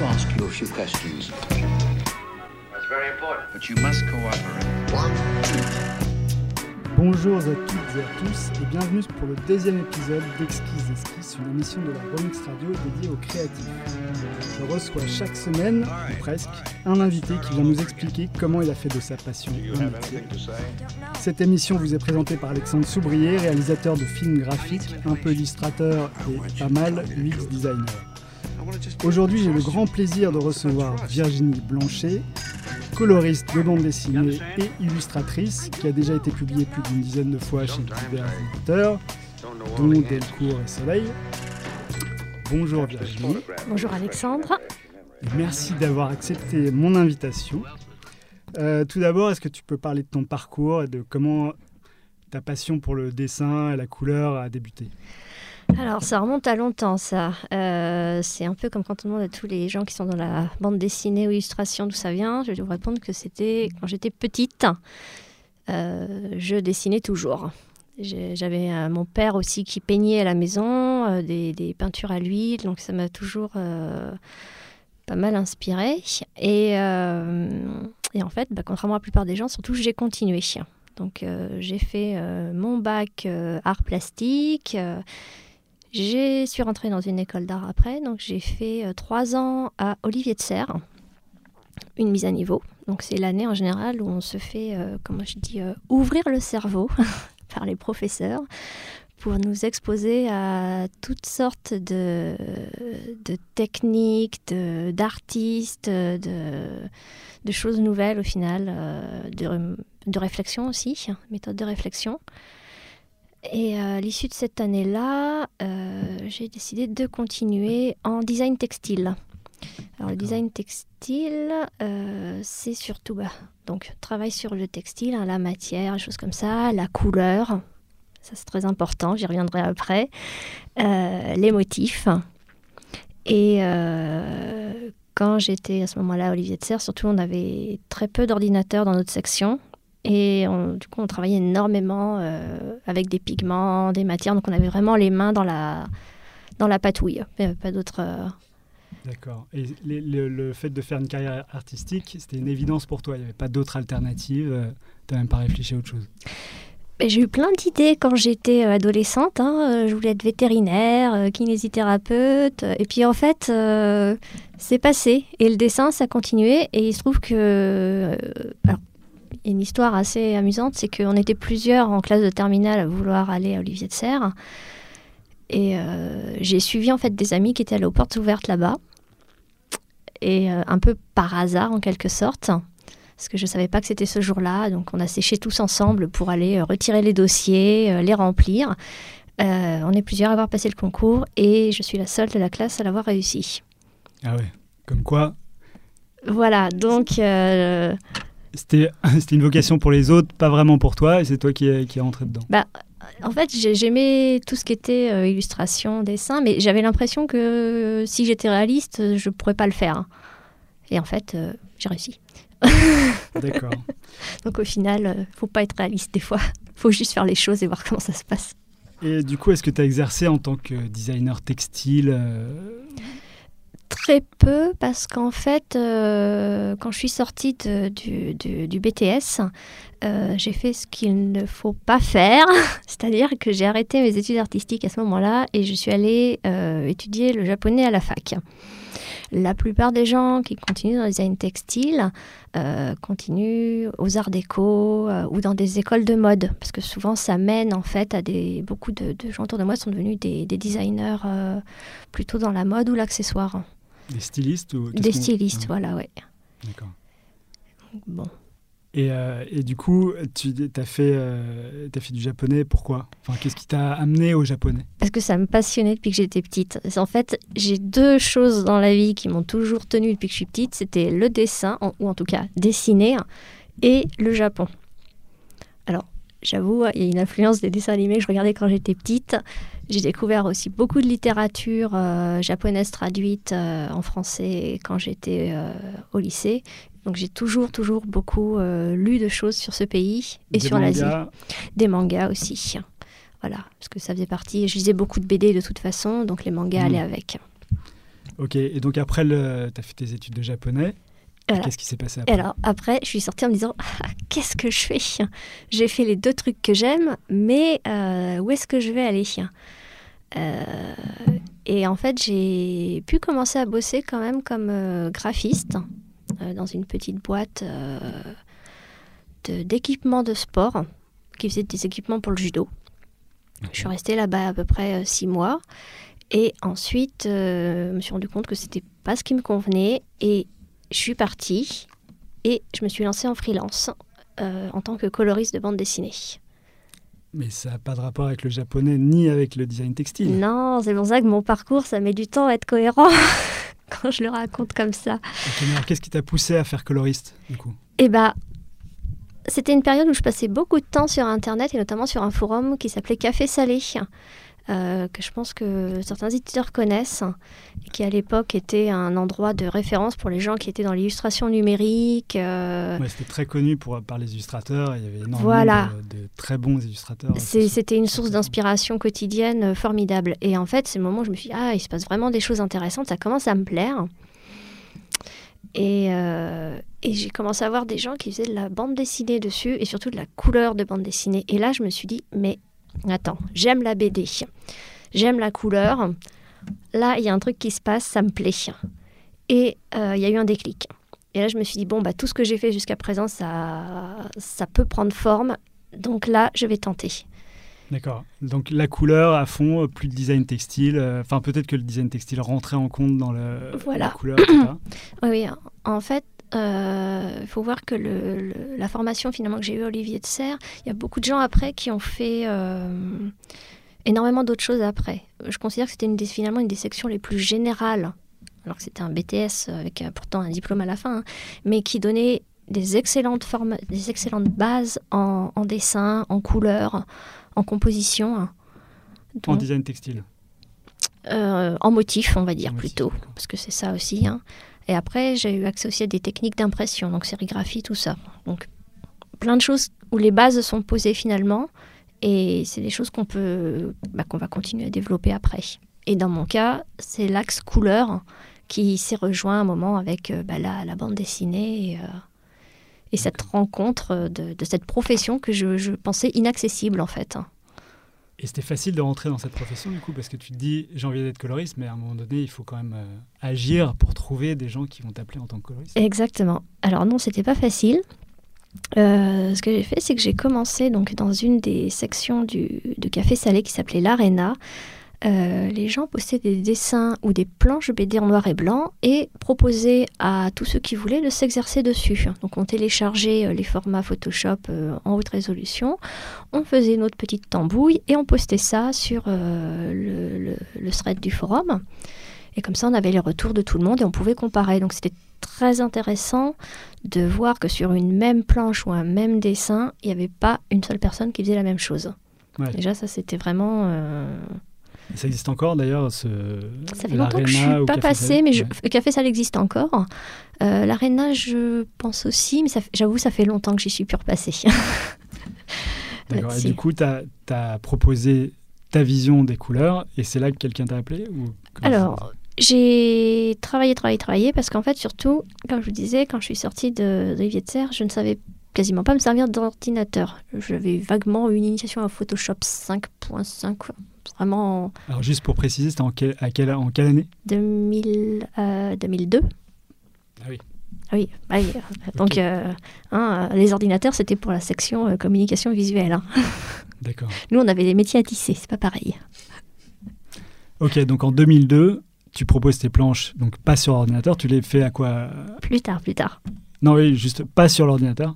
to ask you a few questions. That's very important. But you must cooperate. Bonjour à toutes et à tous et bienvenue pour le deuxième épisode d'Exquise Esquisse, une émission de la Remix Radio dédiée aux créatifs. Je reçois chaque semaine, ou presque, un invité qui vient nous expliquer comment il a fait de sa passion un métier. Cette émission vous est présentée par Alexandre Soubrier, réalisateur de films graphiques, un peu illustrateur et pas mal UX designer. Aujourd'hui, j'ai le grand plaisir de recevoir Virginie Blanchet, coloriste de bande dessinée et illustratrice, qui a déjà été publiée plus d'une dizaine de fois chez divers éditeurs, dont Delcourt et Soleil. Bonjour Virginie, Bonjour Alexandre. merci d'avoir accepté mon invitation. Euh, tout d'abord, est-ce que tu peux parler de ton parcours et de comment ta passion pour le dessin et la couleur a débuté? Alors ça remonte à longtemps ça. Euh, c'est un peu comme quand on demande à tous les gens qui sont dans la bande dessinée ou illustration d'où ça vient. Je vais vous répondre que c'était quand j'étais petite. Euh, je dessinais toujours. J'avais euh, mon père aussi qui peignait à la maison, des, peintures à l'huile, donc ça m'a toujours pas mal inspiré. Et, en fait, bah, contrairement à la plupart des gens, surtout j'ai continué. Donc j'ai fait mon bac art plastique. J'ai suis rentrée dans une école d'art après, donc j'ai fait euh, trois ans à Olivier de Serre, une mise à niveau. Donc c'est l'année en général où on se fait, euh, comment je dis, euh, ouvrir le cerveau par les professeurs pour nous exposer à toutes sortes de, de techniques, d'artistes, de, de choses nouvelles au final, de, de réflexion aussi, méthode de réflexion. Et euh, à l'issue de cette année-là, euh, j'ai décidé de continuer en design textile. Alors le design textile, euh, c'est surtout bah, donc travail sur le textile, hein, la matière, choses comme ça, la couleur, ça c'est très important, j'y reviendrai après, euh, les motifs. Et quand j'étais à ce moment-là à Olivier de Serre, surtout on avait très peu d'ordinateurs dans notre section. Et on- du coup, on travaillait énormément euh, avec des pigments, des matières. Donc, on avait vraiment les mains dans la, dans la patouille. Il n'y avait pas d'autre. euh, D'accord. Et les- le, le fait de faire une carrière artistique, c'était une évidence pour toi, il n'y avait pas d'autre alternative, tu n'as même pas réfléchi à autre chose Mais J'ai eu plein d'idées quand j'étais euh, adolescente. hein. Euh, Je voulais être vétérinaire, euh, kinésithérapeute. Et puis en fait, euh, c'est passé. Et le dessin, ça a continué. Et il se trouve que. euh, alors, une histoire assez amusante c'est qu'on était plusieurs en classe de terminale à vouloir aller à Olivier de Serre. Et euh, j'ai suivi en fait des amis qui étaient allés aux portes ouvertes là-bas. Et euh, un peu par hasard en quelque sorte parce que je ne savais pas que c'était ce jour-là. Donc on a séché tous ensemble pour aller euh, retirer les dossiers, les remplir. Euh, on est plusieurs à avoir passé le concours et je suis la seule de la classe à l'avoir réussi. Ah ouais, comme quoi Voilà, donc euh, c'était une vocation pour les autres, pas vraiment pour toi, et c'est toi qui es, qui es rentré dedans. en fait j'ai- j'aimais tout ce qui était euh, illustration, dessin, mais j'avais l'impression que euh, si j'étais réaliste, je ne pourrais pas le faire. Et en fait, euh, j'ai réussi. D'accord. Donc au final, euh, faut pas être réaliste des fois. faut juste faire les choses et voir comment ça se passe. Et du coup, est-ce que tu as exercé en tant que designer textile Très peu parce qu'en fait, euh, quand je suis sortie du, BTS, euh, j'ai fait ce qu'il ne faut pas faire, c'est-à-dire que j'ai arrêté mes études artistiques à ce moment-là et je suis allée euh, étudier le japonais à la fac. La plupart des gens qui continuent dans le design textile continuent aux arts déco ou dans des écoles de mode, parce que souvent ça mène en fait à des beaucoup de, gens autour de moi sont devenus des, des designers plutôt dans la mode ou l'accessoire. Des stylistes ou Des stylistes, Ouais, voilà, ouais. D'accord. Bon. Et, euh, et du coup, tu as fait, euh, t'as fait du japonais, pourquoi? Enfin, Qu'est-ce qui t'a amené au japonais? Parce que ça me passionnait depuis que j'étais petite. En fait, j'ai deux choses dans la vie qui m'ont toujours tenue depuis que je suis petite. C'était le dessin, ou en tout cas dessiner, et le Japon. Alors, j'avoue, il y a une influence des dessins animés que je regardais quand j'étais petite. J'ai découvert aussi beaucoup de littérature euh, japonaise traduite euh, en français quand j'étais euh, au lycée. Donc j'ai toujours, toujours beaucoup lu de choses sur ce pays et Des sur l'Asie. Des mangas aussi. Voilà, parce que ça faisait partie. Je lisais beaucoup de BD de toute façon, donc les mangas Mhm. allaient avec. Ok, et donc après, tu as fait tes études de japonais. Voilà. Qu'est-ce qui s'est passé Et après? alors, après, je suis sortie en me disant Ah, Qu'est-ce que je fais? J'ai fait les deux trucs que j'aime, mais euh, où est-ce que je vais aller? Euh, Et en fait, j'ai pu commencer à bosser quand même comme euh, graphiste euh, dans une petite boîte de- d'équipements de, sport qui faisait des équipements pour le judo. Je suis restée là-bas à peu près six mois. Et ensuite, euh, je me suis rendu compte que c'était pas ce qui me convenait. Et je suis partie et je me suis lancée en freelance euh, en tant que coloriste de bande dessinée. Mais ça n'a pas de rapport avec le japonais ni avec le design textile. Non, c'est pour ça que mon parcours, ça met du temps à être cohérent quand je le raconte comme ça. Alors qu'est-ce qui t'a poussé à faire coloriste du coup? Et bah, c'était une période où je passais beaucoup de temps sur Internet et notamment sur un forum qui s'appelait Café Salé, euh, que je pense que certains éditeurs connaissent, et qui à l'époque était un endroit de référence pour les gens qui étaient dans l'illustration numérique. euh, Ouais, C'était très connu pour, par les illustrateurs. Il y avait énormément Voilà. de, de très bons illustrateurs. C'était une source d'inspiration quotidienne euh, formidable. Et en fait, c'est le moment où je me suis dit, ah, il se passe vraiment des choses intéressantes, ça commence à me plaire. Et, euh, et j'ai commencé à voir des gens qui faisaient de la bande dessinée dessus et surtout de la couleur de bande dessinée. Et là, je me suis dit, mais attends, j'aime la BD, j'aime la couleur. Là, il y a un truc qui se passe, ça me plaît. Et euh, il y a eu un déclic. Et là, je me suis dit, bon, bah, tout ce que j'ai fait jusqu'à présent, ça, ça peut prendre forme. Donc là, je vais tenter. D'accord. Donc la couleur à fond, euh, plus de design textile. euh, Enfin, peut-être que le design textile rentrait en compte dans le, Voilà. la couleur. etc. Oui. En fait, il faut voir que le- le- la formation finalement que j'ai eue à Olivier de Serres, il y a beaucoup de gens après qui ont fait euh, énormément d'autres choses après. Je considère que c'était une des- finalement une des sections les plus générales, alors que c'était un BTS avec euh, pourtant un diplôme à la fin, hein, mais qui donnait des excellentes, formes, des excellentes bases en, en dessin, en couleur, en composition. hein. En design textile. euh, en motif, on va dire En plutôt, parce que c'est ça aussi. hein. Et après, j'ai eu accès aussi à des techniques d'impression, donc sérigraphie, tout ça. Donc, plein de choses où les bases sont posées finalement, et c'est des choses qu'on peut, bah, qu'on va continuer à développer après. Et dans mon cas, c'est l'axe couleur qui s'est rejoint à un moment avec euh, bah, la, la bande dessinée et, euh, et cette rencontre de, de cette profession que je, je pensais inaccessible en fait. Et c'était facile de rentrer dans cette profession du coup parce que tu te dis j'ai envie d'être coloriste, mais à un moment donné il faut quand même euh, agir pour trouver des gens qui vont t'appeler en tant que coloriste. Exactement. Alors non, c'était pas facile. Euh, ce que j'ai fait, c'est que j'ai commencé donc dans une des sections du, de Café Salé qui s'appelait l'Arena. Euh, les gens postaient des dessins ou des planches BD en noir et blanc et proposaient à tous ceux qui voulaient de s'exercer dessus. Donc on téléchargeait euh, les formats Photoshop euh, en haute résolution, on faisait notre petite tambouille et on postait ça sur euh, le, le- le thread du forum. Et comme ça, on avait les retours de tout le monde et on pouvait comparer. Donc c'était très intéressant de voir que sur une même planche ou un même dessin, il n'y avait pas une seule personne qui faisait la même chose. Ouais. Déjà, ça c'était vraiment. Ça existe encore d'ailleurs ce. Ça fait longtemps que je l'Arena suis pas passée, mais je... Ouais. le café ça existe encore. Euh, L'Arena, je pense aussi, mais fait- j'avoue, ça fait longtemps que j'y suis plus repassée. D'accord. Et du coup, tu as, proposé ta vision des couleurs et c'est là que quelqu'un t'a appelé ou Alors, j'ai travaillé, travaillé, travaillé, parce qu'en fait, surtout, comme je vous disais, quand je suis sortie de, de de Serre, je ne savais quasiment pas me servir d'ordinateur. J'avais vaguement une initiation à Photoshop 5.5, quoi. Vraiment Alors juste pour préciser, c'était en, quel- à quelle, en quelle année? 2000, euh, 2002. Ah oui. Ah oui, ah oui. donc euh, hein, euh, les ordinateurs, c'était pour la section euh, communication visuelle. hein. D'accord. Nous, on avait des métiers à tisser, c'est pas pareil. Ok, donc en 2002, tu proposes tes planches, donc pas sur ordinateur, tu les fais à quoi? Plus tard, plus tard. Non, oui, juste pas sur l'ordinateur.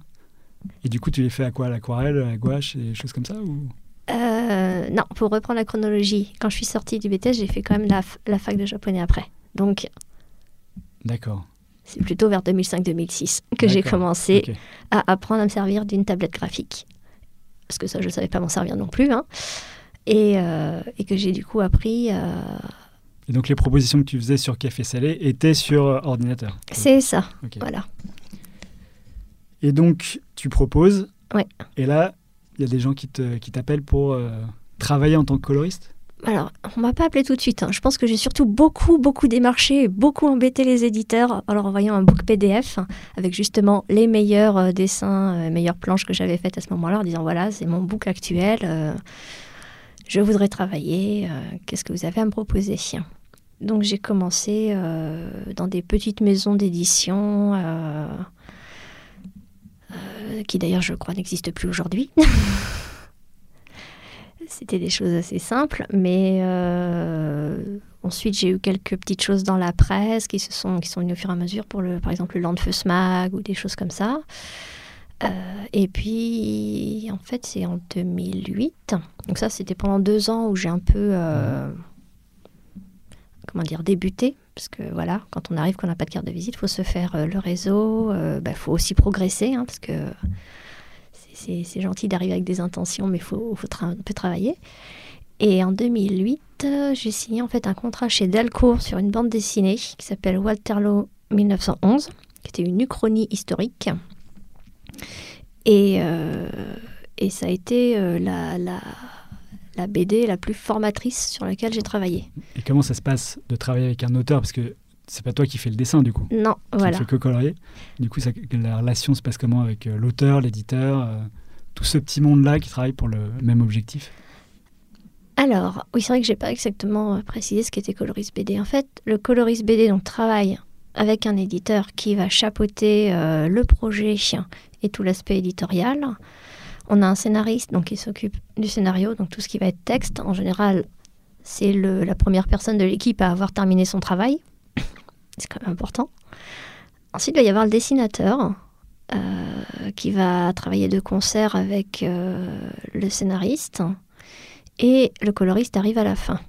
Et du coup, tu les fais à quoi? À l'aquarelle, à la gouache et des choses comme ça ou... Euh, non, pour reprendre la chronologie, quand je suis sortie du BTS, j'ai fait quand même la, fac de japonais après. Donc, D'accord. c'est plutôt vers 2005-2006 que j'ai commencé à apprendre à me servir d'une tablette graphique. Parce que ça, je ne savais pas m'en servir non plus. hein. Et, euh, et que j'ai du coup appris. euh, Et donc les propositions que tu faisais sur Café Salé étaient sur ordinateur. C'est ça, voilà. Et donc tu proposes. Ouais. Et là, il y a des gens qui te- qui t'appellent pour euh, travailler en tant que coloriste? Alors, on m'a pas appelé tout de suite. hein. Je pense que j'ai surtout beaucoup, beaucoup démarché, beaucoup embêté les éditeurs en leur envoyant un book PDF hein, avec justement les meilleurs euh, dessins, euh, meilleures planches que j'avais faites à ce moment-là, en disant voilà, c'est mon book actuel. je voudrais travailler. Qu'est-ce que vous avez à me proposer? Donc, j'ai commencé dans des petites maisons d'édition. Euh, qui d'ailleurs je crois n'existent plus aujourd'hui. C'était des choses assez simples, mais euh, ensuite j'ai eu quelques petites choses dans la presse qui se sont qui sont venues au fur et à mesure pour le par exemple le Landfuss Mag ou des choses comme ça. Euh, et puis en fait c'est en 2008, donc ça c'était pendant deux ans où j'ai un peu euh, comment dire débuté parce que voilà quand on arrive qu'on n'a pas de carte de visite, il faut se faire euh, le réseau, il faut aussi progresser hein, parce que c'est- gentil d'arriver avec des intentions, mais il faut, faut tra- un peu travailler. Et en 2008, euh, j'ai signé en fait un contrat chez Delcourt sur une bande dessinée qui s'appelle Waterloo 1911, qui était une uchronie historique. Et, euh, et ça a été euh, la, la, la BD la plus formatrice sur laquelle j'ai travaillé. Et comment ça se passe de travailler avec un auteur? Parce que c'est pas toi qui fais le dessin du coup. Non, Tu voilà. ne fais que colorier. Du coup, ça- la relation se passe comment avec euh, l'auteur, l'éditeur, euh, tout ce petit monde-là qui travaille pour le même objectif? Alors, oui, c'est vrai que j'ai pas exactement euh, précisé ce qu'était coloriste BD. En fait, le coloriste BD donc travaille avec un éditeur qui va chapeauter euh, le projet et tout l'aspect éditorial. On a un scénariste donc qui s'occupe du scénario, donc tout ce qui va être texte. En général, c'est la première personne de l'équipe à avoir terminé son travail. c'est quand même important. Ensuite, il va y avoir le dessinateur euh, qui va travailler de concert avec euh, le scénariste et le coloriste arrive à la fin.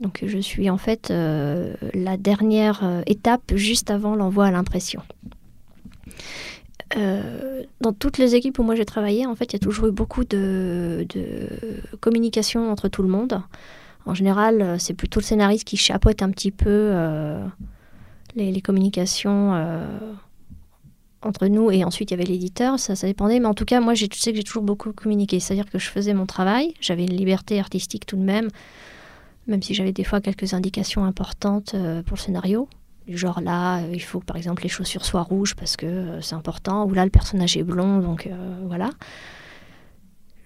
Donc je suis en fait euh, la dernière étape juste avant l'envoi à l'impression. Euh, dans toutes les équipes où moi j'ai travaillé, en fait, il y a toujours eu beaucoup de, communication entre tout le monde. En général, euh, c'est plutôt le scénariste qui chapeaute un petit peu euh, les, communications entre nous et ensuite il y avait l'éditeur, ça, ça dépendait. Mais en tout cas, moi, je sais que j'ai toujours beaucoup communiqué. C'est-à-dire que je faisais mon travail, j'avais une liberté artistique tout de même, même si j'avais des fois quelques indications importantes pour le scénario. Du genre là, euh, il faut par exemple les chaussures soient rouges parce que euh, c'est important, ou là le personnage est blond, donc euh, voilà.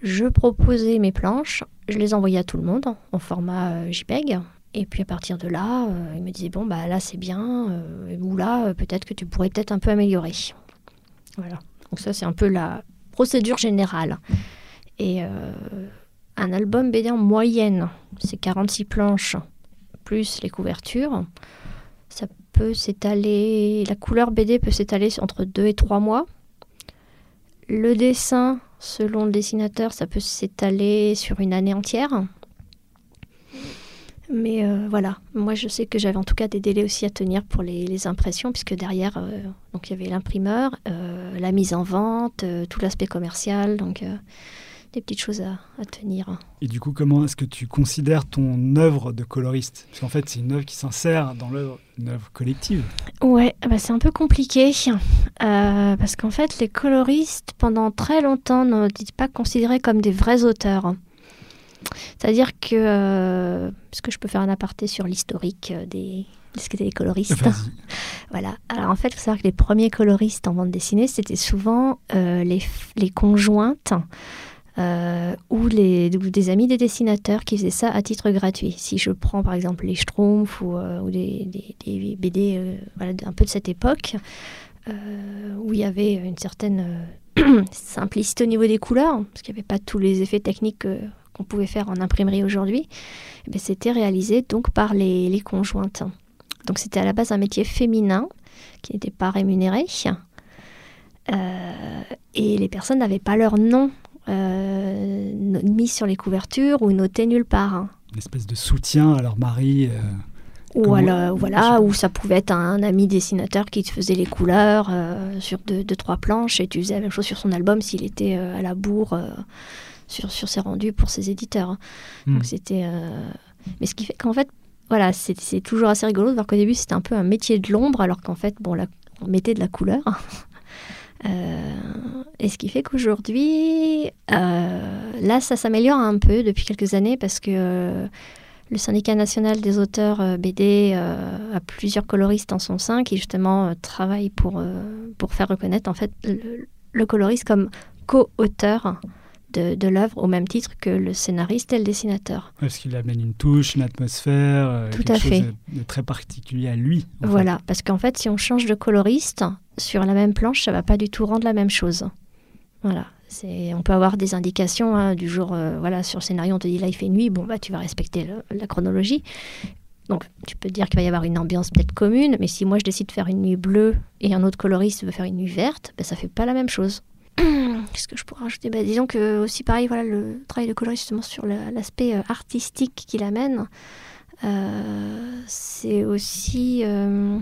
Je proposais mes planches, je les envoyais à tout le monde en format JPEG. Et puis à partir de là, il me disait bon bah là c'est bien, ou là peut-être que tu pourrais peut-être un peu améliorer. Voilà. Donc ça c'est un peu la procédure générale. Et un album BD en moyenne, c'est 46 planches plus les couvertures. Ça s'étaler, la couleur BD peut s'étaler entre 2 et 3 mois. Le dessin, selon le dessinateur, ça peut s'étaler sur une année entière. Mais euh, voilà, moi je sais que j'avais en tout cas des délais aussi à tenir pour les, impressions, puisque derrière, euh, donc il y avait l'imprimeur, euh, la mise en vente, tout l'aspect commercial, donc des petites choses à, à tenir. Et du coup, comment est-ce que tu considères ton œuvre de coloriste? Parce qu'en fait, c'est une œuvre qui s'insère dans l'œuvre, une œuvre collective. Ouais, bah c'est un peu compliqué euh, parce qu'en fait, les coloristes, pendant très longtemps, n'étaient pas considérés comme des vrais auteurs. C'est-à-dire que, euh, est-ce que je peux faire un aparté sur l'historique euh, des, de ce qu'étaient les coloristes. Voilà. Alors en fait, il faut savoir que les premiers coloristes en bande dessinée, c'était souvent euh, les, conjointes euh, ou, les, ou des amis des dessinateurs qui faisaient ça à titre gratuit. Si je prends par exemple les Schtroumpfs ou, euh, des, des BD euh, un peu de cette époque, euh, où il y avait une certaine euh, simplicité au niveau des couleurs, parce qu'il n'y avait pas tous les effets techniques que- qu'on pouvait faire en imprimerie aujourd'hui, eh bien, c'était réalisé donc par les, les conjointes. Donc c'était à la base un métier féminin qui n'était pas rémunéré. Euh, et les personnes n'avaient pas leur nom euh, mis sur les couvertures ou noté nulle part. hein. Une espèce de soutien à leur mari. euh, Ou voilà, ou ça pouvait être un ami dessinateur qui te faisait les couleurs euh, sur deux, deux, trois planches et tu faisais la même chose sur son album s'il était à la bourre sur, sur ses rendus pour ses éditeurs. hein. Hmm. Donc c'était. Mais ce qui fait qu'en fait, voilà, c'est c'est toujours assez rigolo de voir qu'au début c'était un peu un métier de l'ombre alors qu'en fait, bon, là, on mettait de la couleur. Euh, et ce qui fait qu'aujourd'hui, euh, là, ça s'améliore un peu depuis quelques années parce que euh, le syndicat national des auteurs BD a plusieurs coloristes en son sein qui justement travaillent pour, pour faire reconnaître en fait le coloriste comme co-auteur de, l'œuvre au même titre que le scénariste et le dessinateur. parce qu'il amène une touche, une atmosphère, euh, Tout quelque à fait. chose de, très particulier à lui. Voilà, parce qu'en fait, si on change de coloriste sur la même planche, ça va pas du tout rendre la même chose. Voilà. On peut avoir des indications hein, du jour, euh, voilà, sur le scénario, on te dit là il fait nuit, bon bah tu vas respecter la chronologie. Donc tu peux dire qu'il va y avoir une ambiance peut-être commune, mais si moi je décide de faire une nuit bleue et un autre coloriste veut faire une nuit verte, ben, ça fait pas la même chose. Qu'est-ce que je pourrais rajouter? Bah, Disons que aussi pareil, voilà, le travail de coloriste justement sur l'aspect euh, artistique qu'il amène, euh, c'est aussi... Euh,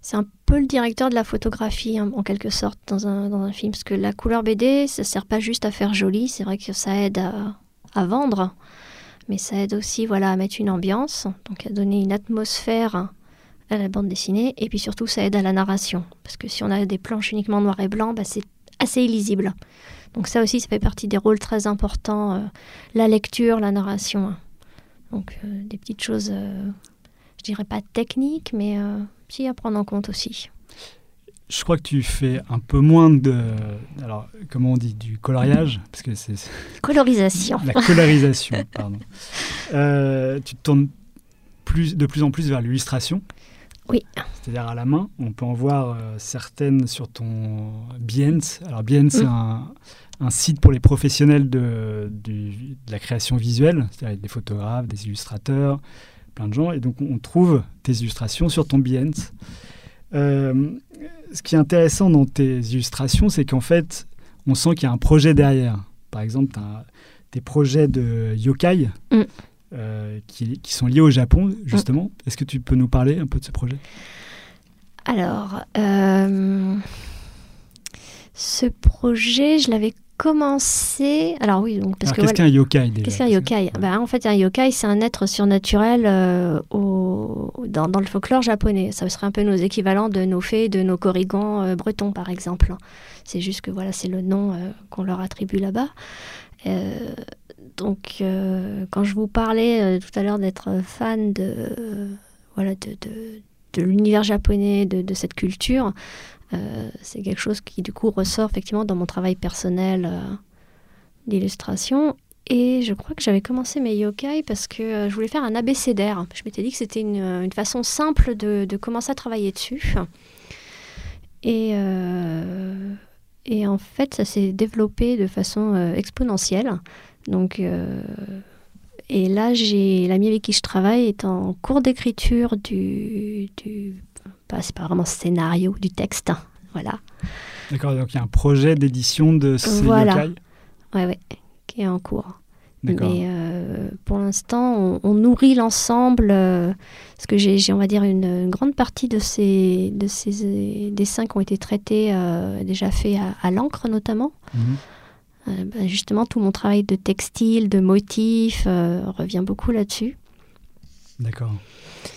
c'est un peu le directeur de la photographie hein, en quelque sorte dans un, dans un, film, parce que la couleur BD, ça sert pas juste à faire joli, c'est vrai que ça aide à, à, vendre, mais ça aide aussi voilà, à mettre une ambiance, donc à donner une atmosphère à la bande dessinée, et puis surtout ça aide à la narration, parce que si on a des planches uniquement noir et blanc, bah, c'est assez illisible. Donc ça aussi, ça fait partie des rôles très importants, euh, la lecture, la narration. Donc euh, des petites choses, euh, je dirais pas techniques, mais si à prendre en compte aussi. Je crois que tu fais un peu moins de, alors comment on dit, du coloriage, parce que c'est colorisation. La colorisation, pardon. tu te tournes plus, de plus en plus vers l'illustration. Oui. C'est-à-dire à la main. On peut en voir euh, certaines sur ton Behance. Alors Behance, c'est mm. un, site pour les professionnels de, de la création visuelle, c'est-à-dire des photographes, des illustrateurs, plein de gens. Et donc on trouve tes illustrations sur ton Behance. Euh, ce qui est intéressant dans tes illustrations, c'est qu'en fait, on sent qu'il y a un projet derrière. Par exemple, tu as tes projets de yokai. Mm. Euh, qui, sont liés au Japon, justement. Est-ce que tu peux nous parler un peu de ce projet? Alors, euh, ce projet, je l'avais commencé. Alors oui, donc parce que qu'est-ce qu'un yokai Qu'est-ce qu'un yokai? ben, En fait, un yokai, c'est un être surnaturel euh, au, dans, dans, le folklore japonais. Ça serait un peu nos équivalents de nos fées, de nos corrigans bretons, par exemple. C'est juste que voilà, c'est le nom qu'on leur attribue là-bas. Donc, euh, quand je vous parlais euh, tout à l'heure d'être fan de, voilà, de, de, l'univers japonais, de, cette culture, euh, c'est quelque chose qui, du coup, ressort effectivement dans mon travail personnel d'illustration. Et je crois que j'avais commencé mes yokai parce que je voulais faire un abécédaire. Je m'étais dit que c'était une, une, façon simple de, de, commencer à travailler dessus. Et, et en fait, ça s'est développé de façon exponentielle. Donc, euh, et là, j'ai l'ami avec qui je travaille est en cours d'écriture du, du pas, c'est pas vraiment scénario, du texte, voilà. D'accord, donc il y a un projet d'édition de ces voilà. Ouais, ouais, qui est en cours. Mais euh, pour l'instant, on, nourrit l'ensemble, euh, parce que j'ai, on va dire, une, grande partie de ces, de ces dessins qui ont été traités, déjà faits à, l'encre notamment. Mhm. Euh, bah, justement, tout mon travail de textile, de motifs euh, revient beaucoup là-dessus. D'accord.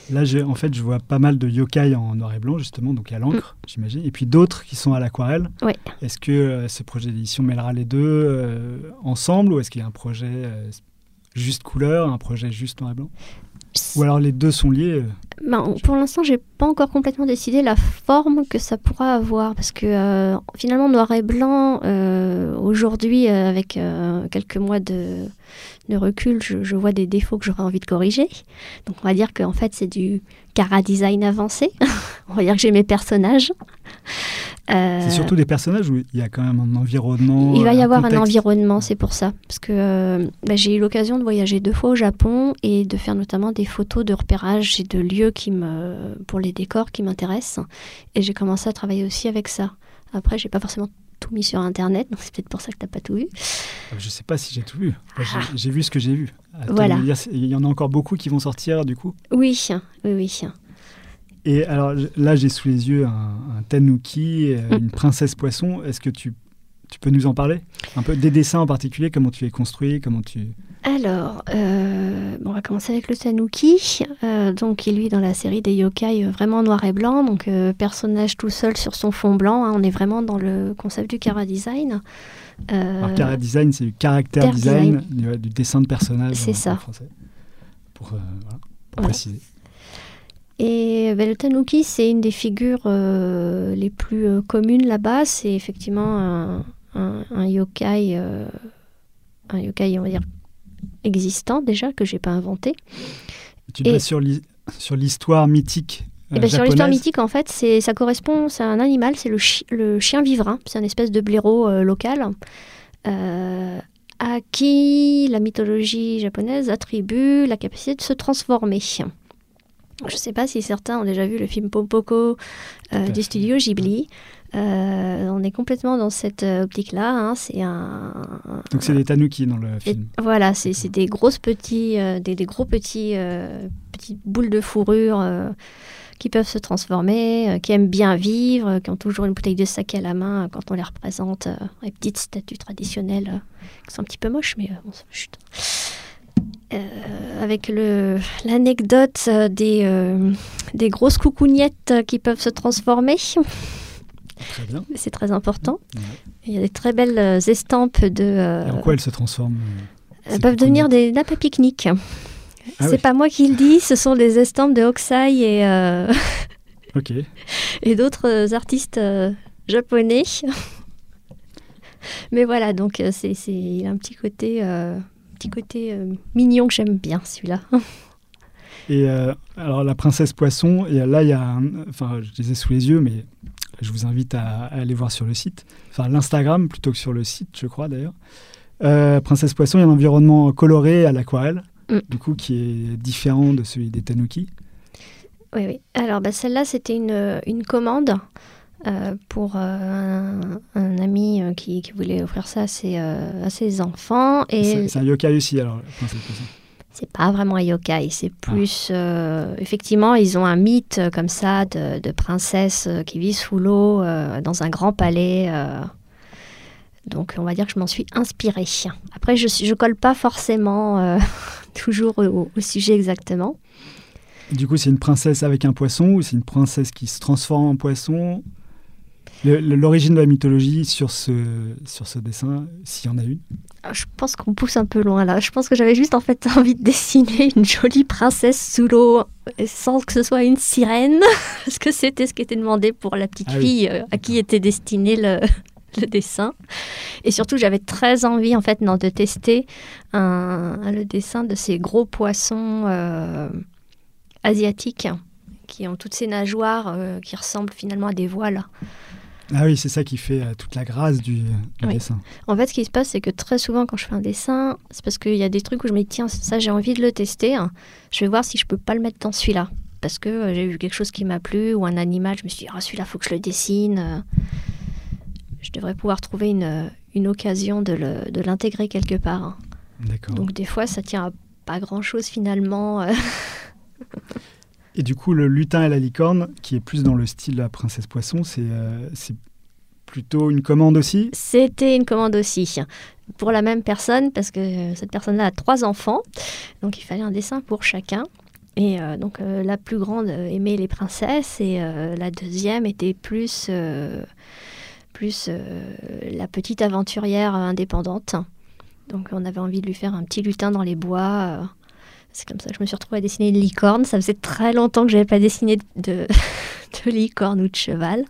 Là, en fait, je vois pas mal de yokai en noir et blanc, justement, donc à l'encre, mm. j'imagine, et puis d'autres qui sont à l'aquarelle. Oui. Est-ce que euh, ce projet d'édition mêlera les deux ensemble, ou est-ce qu'il y a un projet juste couleur, un projet juste noir et blanc? Ou alors les deux sont liés ben, pour l'instant, j'ai pas encore complètement décidé la forme que ça pourra avoir parce que euh, finalement noir et blanc euh, aujourd'hui euh, avec quelques mois de, de recul, je, je, vois des défauts que j'aurais envie de corriger. Donc on va dire qu'en fait c'est du cara design avancé. on va dire que j'ai mes personnages. C'est surtout des personnages où il y a quand même un environnement. Il va y avoir un environnement, c'est pour ça. Parce que bah, j'ai eu l'occasion de voyager deux fois au Japon et de faire notamment des photos de repérage et de lieux qui me, pour les décors qui m'intéressent. Et j'ai commencé à travailler aussi avec ça. Après, j'ai pas forcément tout mis sur Internet, donc c'est peut-être pour ça que tu n'as pas tout vu. Ah, je sais pas si j'ai tout vu. Ah. J'ai vu ce que j'ai vu. voilà. Il y en a encore beaucoup qui vont sortir du coup Oui, oui, oui. Et alors là, j'ai sous les yeux un, tanuki, euh, mm. une princesse poisson. Est-ce que tu, tu peux nous en parler Un peu des dessins en particulier, comment tu es construit, comment tu... Alors, euh, on va commencer avec le tanuki. Euh, donc, il lui dans la série des yokai vraiment noir et blanc. Donc, personnage tout seul sur son fond blanc. Hein. on est vraiment dans le concept du cara design. Alors, cara design, c'est du caractère design, Du, dessin de personnage. C'est ça. français. pour, euh, voilà, pour Voilà. préciser. Et ben, le tanuki, c'est une des figures euh, les plus euh, communes là-bas. C'est effectivement un, un- un yokai, euh, un yokai, on va dire, existant déjà, que j'ai pas inventé. Tu te Et- sur l'hi- sur l'histoire mythique Et euh, ben, sur l'histoire mythique, en fait, ça correspond, c'est un animal, c'est le, chi- le chien vivrain. C'est un espèce de blaireau euh, local euh, à qui la mythologie japonaise attribue la capacité de se transformer. Je ne sais pas si certains ont déjà vu le film fait. du studio Ghibli. Euh, on est complètement dans cette euh, optique-là. hein. C'est un, Donc c'est des tanuki dans le et film. voilà, c'est c'est des grosses petits, euh, des, des gros petits, euh, petites boules de fourrure qui peuvent se transformer, qui aiment bien vivre, qui ont toujours une bouteille de saké à la main quand on les représente, les petites statues traditionnelles qui sont un petit peu moches, mais bon, ça- chut. Euh, avec le l'anecdote des, euh, des grosses coucougnettes qui peuvent se transformer. C'est très important. Ouais. Il y a des très belles euh, estampes de... euh, Et en quoi elle se transforme euh, elles ces peuvent devenir des nappes à pique-nique. Ah c'est oui. pas moi qui le dis, ce sont des estampes de Hokusai et, euh, d'autres euh, artistes euh, japonais. Mais voilà, donc euh, c'est, il a un petit côté, euh, petit côté euh, mignon que j'aime bien celui-là. Et euh, alors la princesse poisson, et là il y a, un- enfin je les ai sous les yeux, mais je vous invite à, à aller voir sur le site, enfin l'Instagram plutôt que sur le site, je crois d'ailleurs. Euh, princesse poisson, il y a un environnement coloré à l'aquarelle, Mm. du coup qui est différent de celui des tanuki. Oui, oui. Alors bah, celle-là, c'était une, une commande euh, pour euh, un, un ami qui, qui voulait offrir ça à ses, à ses enfants. Et C'est un yokai aussi alors, princesse poisson. C'est pas vraiment un yokai, c'est Ah. plus. euh, effectivement, ils ont un mythe euh, comme ça de, de princesse euh, qui vit sous l'eau euh, dans un grand palais. euh. donc, on va dire que je m'en suis inspirée. Après, je, je colle pas forcément toujours au, au sujet exactement. Du coup, c'est une princesse avec un poisson ou c'est une princesse qui se transforme en poisson? L'origine de la mythologie sur ce, sur ce dessin, s'il y en a une? Ah, Je pense qu'on pousse un peu loin là. Je pense que j'avais juste en fait envie de dessiner une jolie princesse sous l'eau euh, sans que ce soit une sirène, parce que c'était ce qui était demandé pour la petite Ah fille euh, à qui était destiné le, le dessin. Et surtout, j'avais très envie en fait non, de tester un, le dessin de ces gros poissons euh, asiatiques qui ont toutes ces nageoires euh, qui ressemblent finalement à des voiles. Ah oui, c'est ça qui fait euh, toute la grâce du, du Oui. dessin. En fait, ce qui se passe, c'est que très souvent, quand je fais un dessin, c'est parce qu'il y a des trucs où je me dis, tiens, ça, j'ai envie de le tester. hein. Je vais voir si je peux pas le mettre dans celui-là. Parce que euh, j'ai vu quelque chose qui m'a plu, ou un animal, je me suis dit, ah, celui-là, faut que je le dessine. euh. Je devrais pouvoir trouver une, une occasion de le- de l'intégrer quelque part. hein. D'accord. Donc, des fois, ça tient à pas grand-chose finalement. Et du coup, le lutin et la licorne, qui est plus dans le style de la princesse poisson, c'est euh, plutôt une commande aussi? C'était une commande aussi pour la même personne parce que cette personne-là a trois enfants, donc il fallait un dessin pour chacun. Et euh, donc euh, la plus grande aimait les princesses et la deuxième était plus plus la petite aventurière indépendante. Donc on avait envie de lui faire un petit lutin dans les bois. C'est comme ça que je me suis retrouvée à dessiner une licorne. Ça faisait très longtemps que j'avais pas dessiné de, de licorne ou de cheval.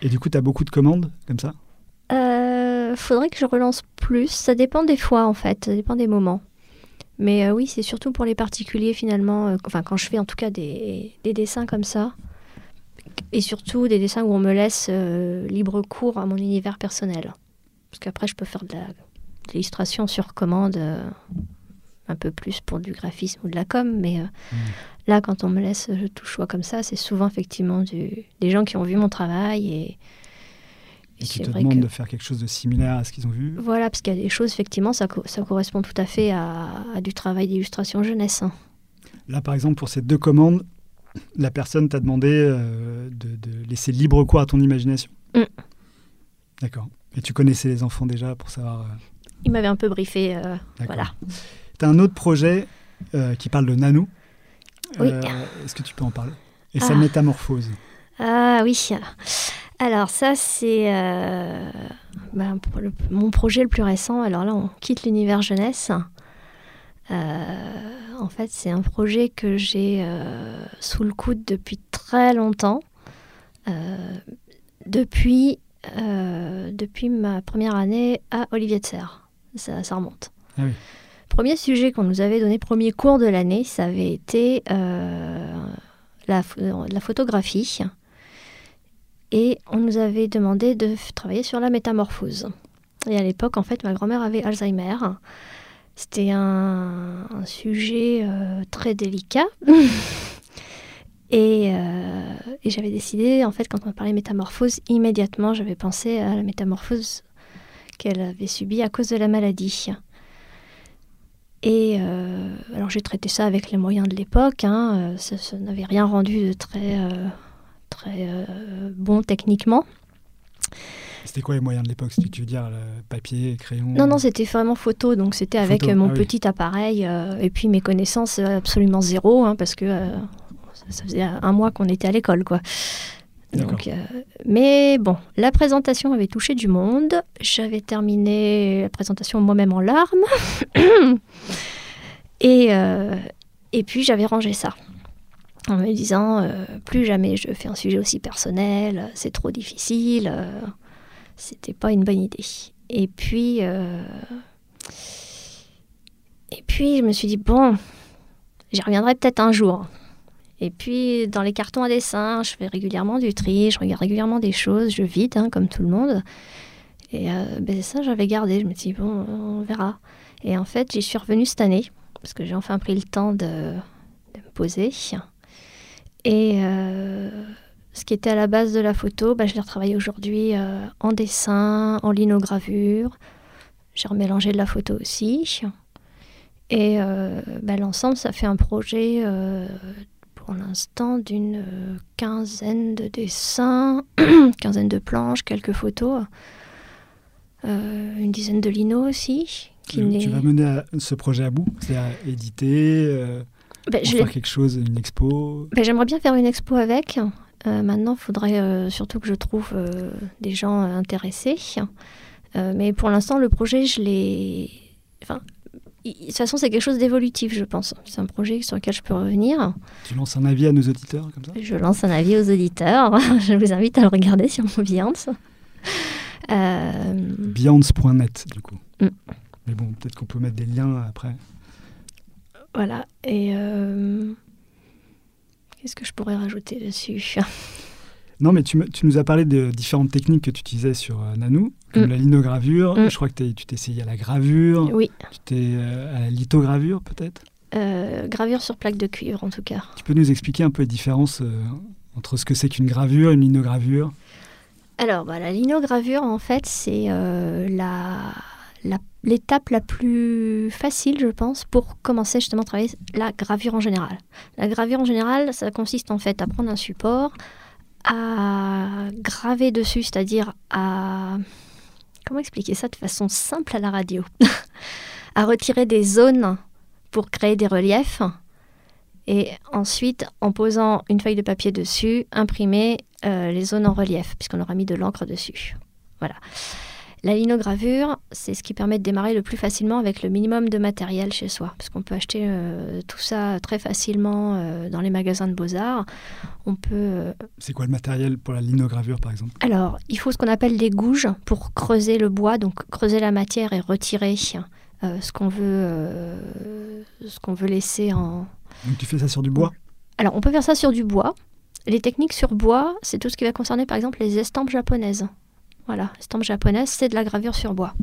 Et du coup, tu as beaucoup de commandes comme ça? Euh, faudrait que je relance plus. Ça dépend des fois, en fait. Ça dépend des moments. Mais euh, oui, c'est surtout pour les particuliers, finalement. euh, enfin, quand je fais en tout cas des, des dessins comme ça. Et surtout des dessins où on me laisse euh, libre cours à mon univers personnel. Parce qu'après, je peux faire de l'illustration sur commande. Un peu plus pour du graphisme ou de la com. Mais euh, là, quand on me laisse tout choix comme ça, c'est souvent effectivement du- des gens qui ont vu mon travail et. Et qui te demandent que- de faire quelque chose de similaire à ce qu'ils ont vu voilà, parce qu'il y a des choses, effectivement, ça, co- ça correspond tout à fait à, à du travail d'illustration jeunesse. hein. Là, par exemple, pour ces deux commandes, la personne t'a demandé euh, de, de laisser libre cours à ton imagination Mm. D'accord. Et tu connaissais les enfants déjà pour savoir. euh, Il m'avait un peu briefé, euh, voilà. Tu as un autre projet euh, qui parle de Nanou. Oui. Euh, Est-ce que tu peux en parler? Et sa Ah. métamorphose. Ah oui. Alors ça, c'est euh, ben, le- mon projet le plus récent. Alors là, on quitte l'univers jeunesse. en fait, c'est un projet que j'ai sous le coude depuis très longtemps. depuis, depuis ma première année à Olivier de Serre. Ça, ça remonte. Ah oui. Premier sujet qu'on nous avait donné, premier cours de l'année, ça avait été la, la, photographie. Et on nous avait demandé de travailler sur la métamorphose. Et à l'époque, en fait, ma grand-mère avait Alzheimer. C'était un, sujet euh, très délicat. et, euh, et j'avais décidé, en fait, quand on parlait métamorphose, immédiatement, j'avais pensé à la métamorphose qu'elle avait subie à cause de la maladie. Et euh, alors j'ai traité ça avec les moyens de l'époque. Hein, ça, n'avait rien rendu de très, très bon techniquement. C'était quoi les moyens de l'époque? Tu veux dire le papier, crayon Non, non, c'était vraiment photo. Donc c'était avec mon ah petit appareil euh, et puis mes connaissances euh, absolument zéro, hein, parce que euh, ça, faisait un mois qu'on était à l'école, quoi. Donc, mais bon, la présentation avait touché du monde. J'avais terminé la présentation moi-même en larmes. et, et puis j'avais rangé ça en me disant plus jamais je fais un sujet aussi personnel, c'est trop difficile c'était pas une bonne idée. Et puis, euh, et puis je me suis dit bon, j'y reviendrai peut-être un jour. Et puis dans les cartons à dessin, je fais régulièrement du tri, je regarde régulièrement des choses, je vide hein, comme tout le monde. Et euh, ben ça j'avais gardé. Je me suis dit bon, on verra. Et en fait j'y suis revenue cette année parce que j'ai enfin pris le temps de, de me poser. Et euh, ce qui était à la base de la photo, bah, je l'ai retravaillé aujourd'hui euh, en dessin, en linogravure. J'ai remélangé de la photo aussi. Et bah, l'ensemble, ça fait un projet pour l'instant d'une quinzaine de dessins, quinzaine de planches, quelques photos, une dizaine de linos aussi. tu vas mener ce projet à bout C'est-à-dire éditer bah, faire quelque chose, une expo J'aimerais bien faire une expo avec. Euh, maintenant, il faudrait euh, surtout que je trouve euh, des gens intéressés. mais pour l'instant, le projet, je l'ai. Enfin, de toute façon, c'est quelque chose d'évolutif, je pense. C'est un projet sur lequel je peux revenir. Tu lances un avis à nos auditeurs comme ça? Je lance un avis aux auditeurs. je vous invite à le regarder sur mon Beyonce. Euh... Du coup. Mm. Mais bon, peut-être qu'on peut mettre des liens après. Voilà. Et. Qu'est-ce que je pourrais rajouter dessus? Non, mais tu, tu, nous as parlé de différentes techniques que tu utilisais sur euh, Nanou, comme mm. la linogravure. Mm. Je crois que tu t'es essayé à la gravure. Oui. Tu t'es euh, à la lithogravure, peut-être? Euh, Gravure sur plaque de cuivre, en tout cas. Tu peux nous expliquer un peu les différences entre ce que c'est qu'une gravure, une linogravure? Alors, bah, la linogravure, en fait, c'est la l'étape la, plus facile, je pense, pour commencer justement à travailler la gravure en général. La gravure en général, ça consiste en fait à prendre un support, à graver dessus, c'est-à-dire à... Comment expliquer ça de façon simple à la radio À retirer des zones pour créer des reliefs. Et ensuite, en posant une feuille de papier dessus, imprimer euh, les zones en relief, puisqu'on aura mis de l'encre dessus. Voilà. La linogravure, c'est ce qui permet de démarrer le plus facilement avec le minimum de matériel chez soi, parce qu'on peut acheter euh, tout ça très facilement euh, dans les magasins de beaux-arts. On peut. Euh, c'est quoi le matériel pour la linogravure, par exemple? Alors, il faut ce qu'on appelle des gouges pour creuser le bois, donc creuser la matière et retirer ce qu'on veut, ce qu'on veut laisser en. Donc tu fais ça sur du bois? Alors, on peut faire ça sur du bois. Les techniques sur bois, c'est tout ce qui va concerner par exemple les estampes japonaises. Voilà, estampe japonaise, c'est de la gravure sur bois.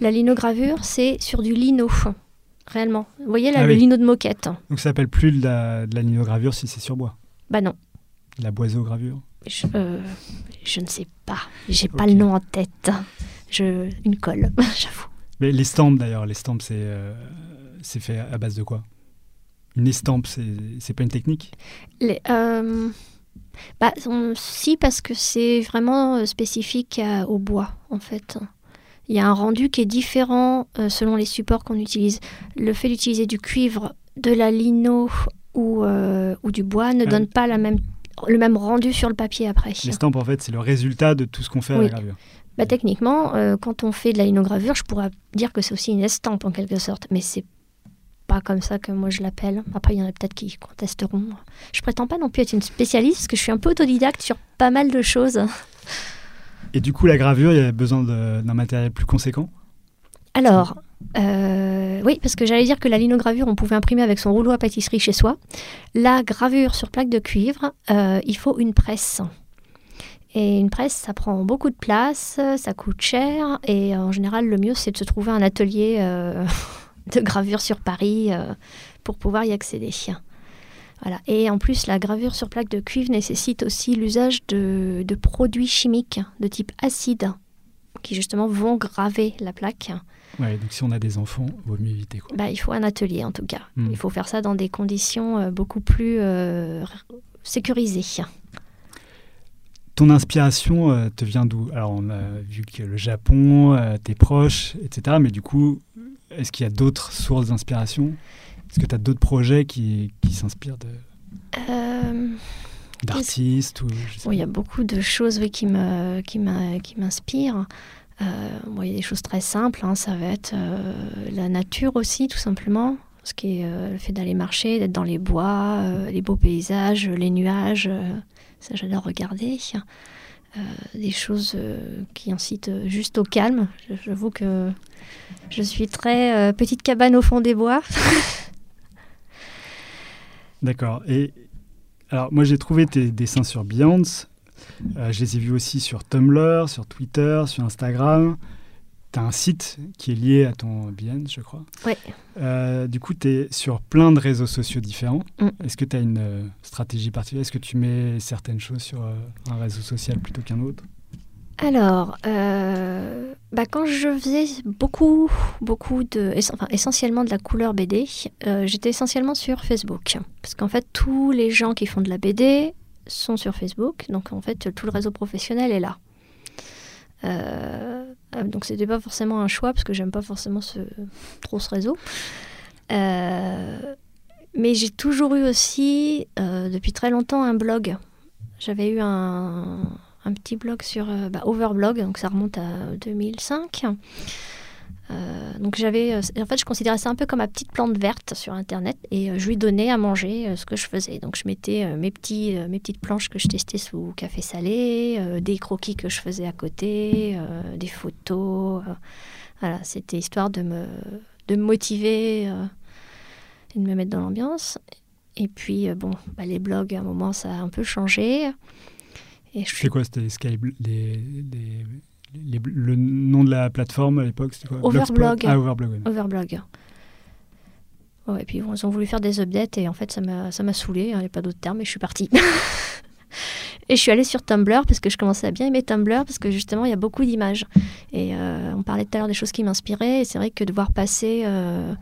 La linogravure, c'est sur du lino, réellement. Vous voyez là, ah le lino de moquette. Donc ça s'appelle plus de la, de la linogravure si c'est sur bois Bah non. La boiseau-gravure je, euh, je, ne sais pas. J'ai pas le nom en tête. Je, une colle, j'avoue. Mais l'estampe d'ailleurs, l'estampe c'est euh, c'est fait à base de quoi? Une estampe, c'est pas une technique? Les, euh, bah, Si, parce que c'est vraiment euh, spécifique au bois, en fait. Il y a un rendu qui est différent euh, selon les supports qu'on utilise. Le fait d'utiliser du cuivre, de la lino ou, euh, ou du bois ne donne pas la même, le même rendu sur le papier après. L'estampe, en fait, c'est le résultat de tout ce qu'on fait à la gravure. Bah, techniquement, quand on fait de la linogravure, je pourrais dire que c'est aussi une estampe en quelque sorte, mais c'est pas comme ça que moi je l'appelle. Après, il y en a peut-être qui contesteront. Je prétends pas non plus être une spécialiste parce que je suis un peu autodidacte sur pas mal de choses. Et du coup, la gravure, il y avait besoin d'un matériel plus conséquent? Alors, euh, oui, parce que j'allais dire que la linogravure, on pouvait imprimer avec son rouleau à pâtisserie chez soi. La gravure sur plaque de cuivre, euh, il faut une presse. Et une presse, ça prend beaucoup de place, ça coûte cher, et en général, le mieux, c'est de se trouver un atelier euh, de gravure sur Paris pour pouvoir y accéder. Voilà. Et en plus, la gravure sur plaque de cuivre nécessite aussi l'usage de, produits chimiques de type acide qui justement vont graver la plaque. Ouais, donc si on a des enfants, il vaut mieux éviter. Quoi. Bah, il faut un atelier en tout cas. Hmm. Il faut faire ça dans des conditions euh, beaucoup plus euh, sécurisées. Ton inspiration euh, te vient d'où? Alors on a vu que le Japon, tes proches, etc. Mais du coup, est-ce qu'il y a d'autres sources d'inspiration? Est-ce que tu as d'autres projets qui, qui s'inspirent de... Euh, d'artistes ou Il y a beaucoup de choses oui, qui, me, qui, qui m'inspirent. Euh, il y a des choses très simples, hein. ça va être euh, la nature aussi, tout simplement. Ce qui est le fait d'aller marcher, d'être dans les bois, les beaux paysages, les nuages, ça j'adore regarder. Des choses qui incitent juste au calme. J'avoue que je suis très petite cabane au fond des bois. D'accord. Et alors, moi, j'ai trouvé tes dessins sur Behance. Euh, je les ai vus aussi sur Tumblr, sur Twitter, sur Instagram. Tu as un site qui est lié à ton Behance, je crois. Oui. Euh, du coup, tu es sur plein de réseaux sociaux différents. Mm. Est-ce que tu as une euh, stratégie particulière? Est-ce que tu mets certaines choses sur un réseau social plutôt qu'un autre? Alors, euh, bah quand je faisais beaucoup, beaucoup de, enfin, essentiellement de la couleur BD, euh, j'étais essentiellement sur Facebook. Parce qu'en fait, tous les gens qui font de la BD sont sur Facebook. Donc, en fait, tout le réseau professionnel est là. Euh, donc, c'était pas forcément un choix, parce que j'aime pas forcément trop ce réseau. mais j'ai toujours eu aussi, depuis très longtemps, un blog. J'avais eu un petit blog sur euh, bah, Overblog, donc ça remonte à 2005. Euh, donc j'avais, euh, en fait, je considérais ça un peu comme ma petite plante verte sur Internet et je lui donnais à manger ce que je faisais. Donc je mettais mes, petits, mes petites planches que je testais sous café salé, des croquis que je faisais à côté, des photos. voilà, c'était histoire de me, de me motiver et de me mettre dans l'ambiance. Et puis, bon, bah, les blogs, à un moment, ça a un peu changé. Quoi C'était le nom de la plateforme à l'époque C'était quoi? Overblog. Ah, Overblog. Overblog. Ouais, et puis ils ont voulu faire des updates et en fait ça m'a, ça m'a saoulé, il n'y a pas d'autre terme, et je suis partie. et je suis allée sur Tumblr parce que je commençais à bien aimer Tumblr parce que justement il y a beaucoup d'images. Et euh, on parlait tout à l'heure des choses qui m'inspiraient et c'est vrai que de voir passer euh,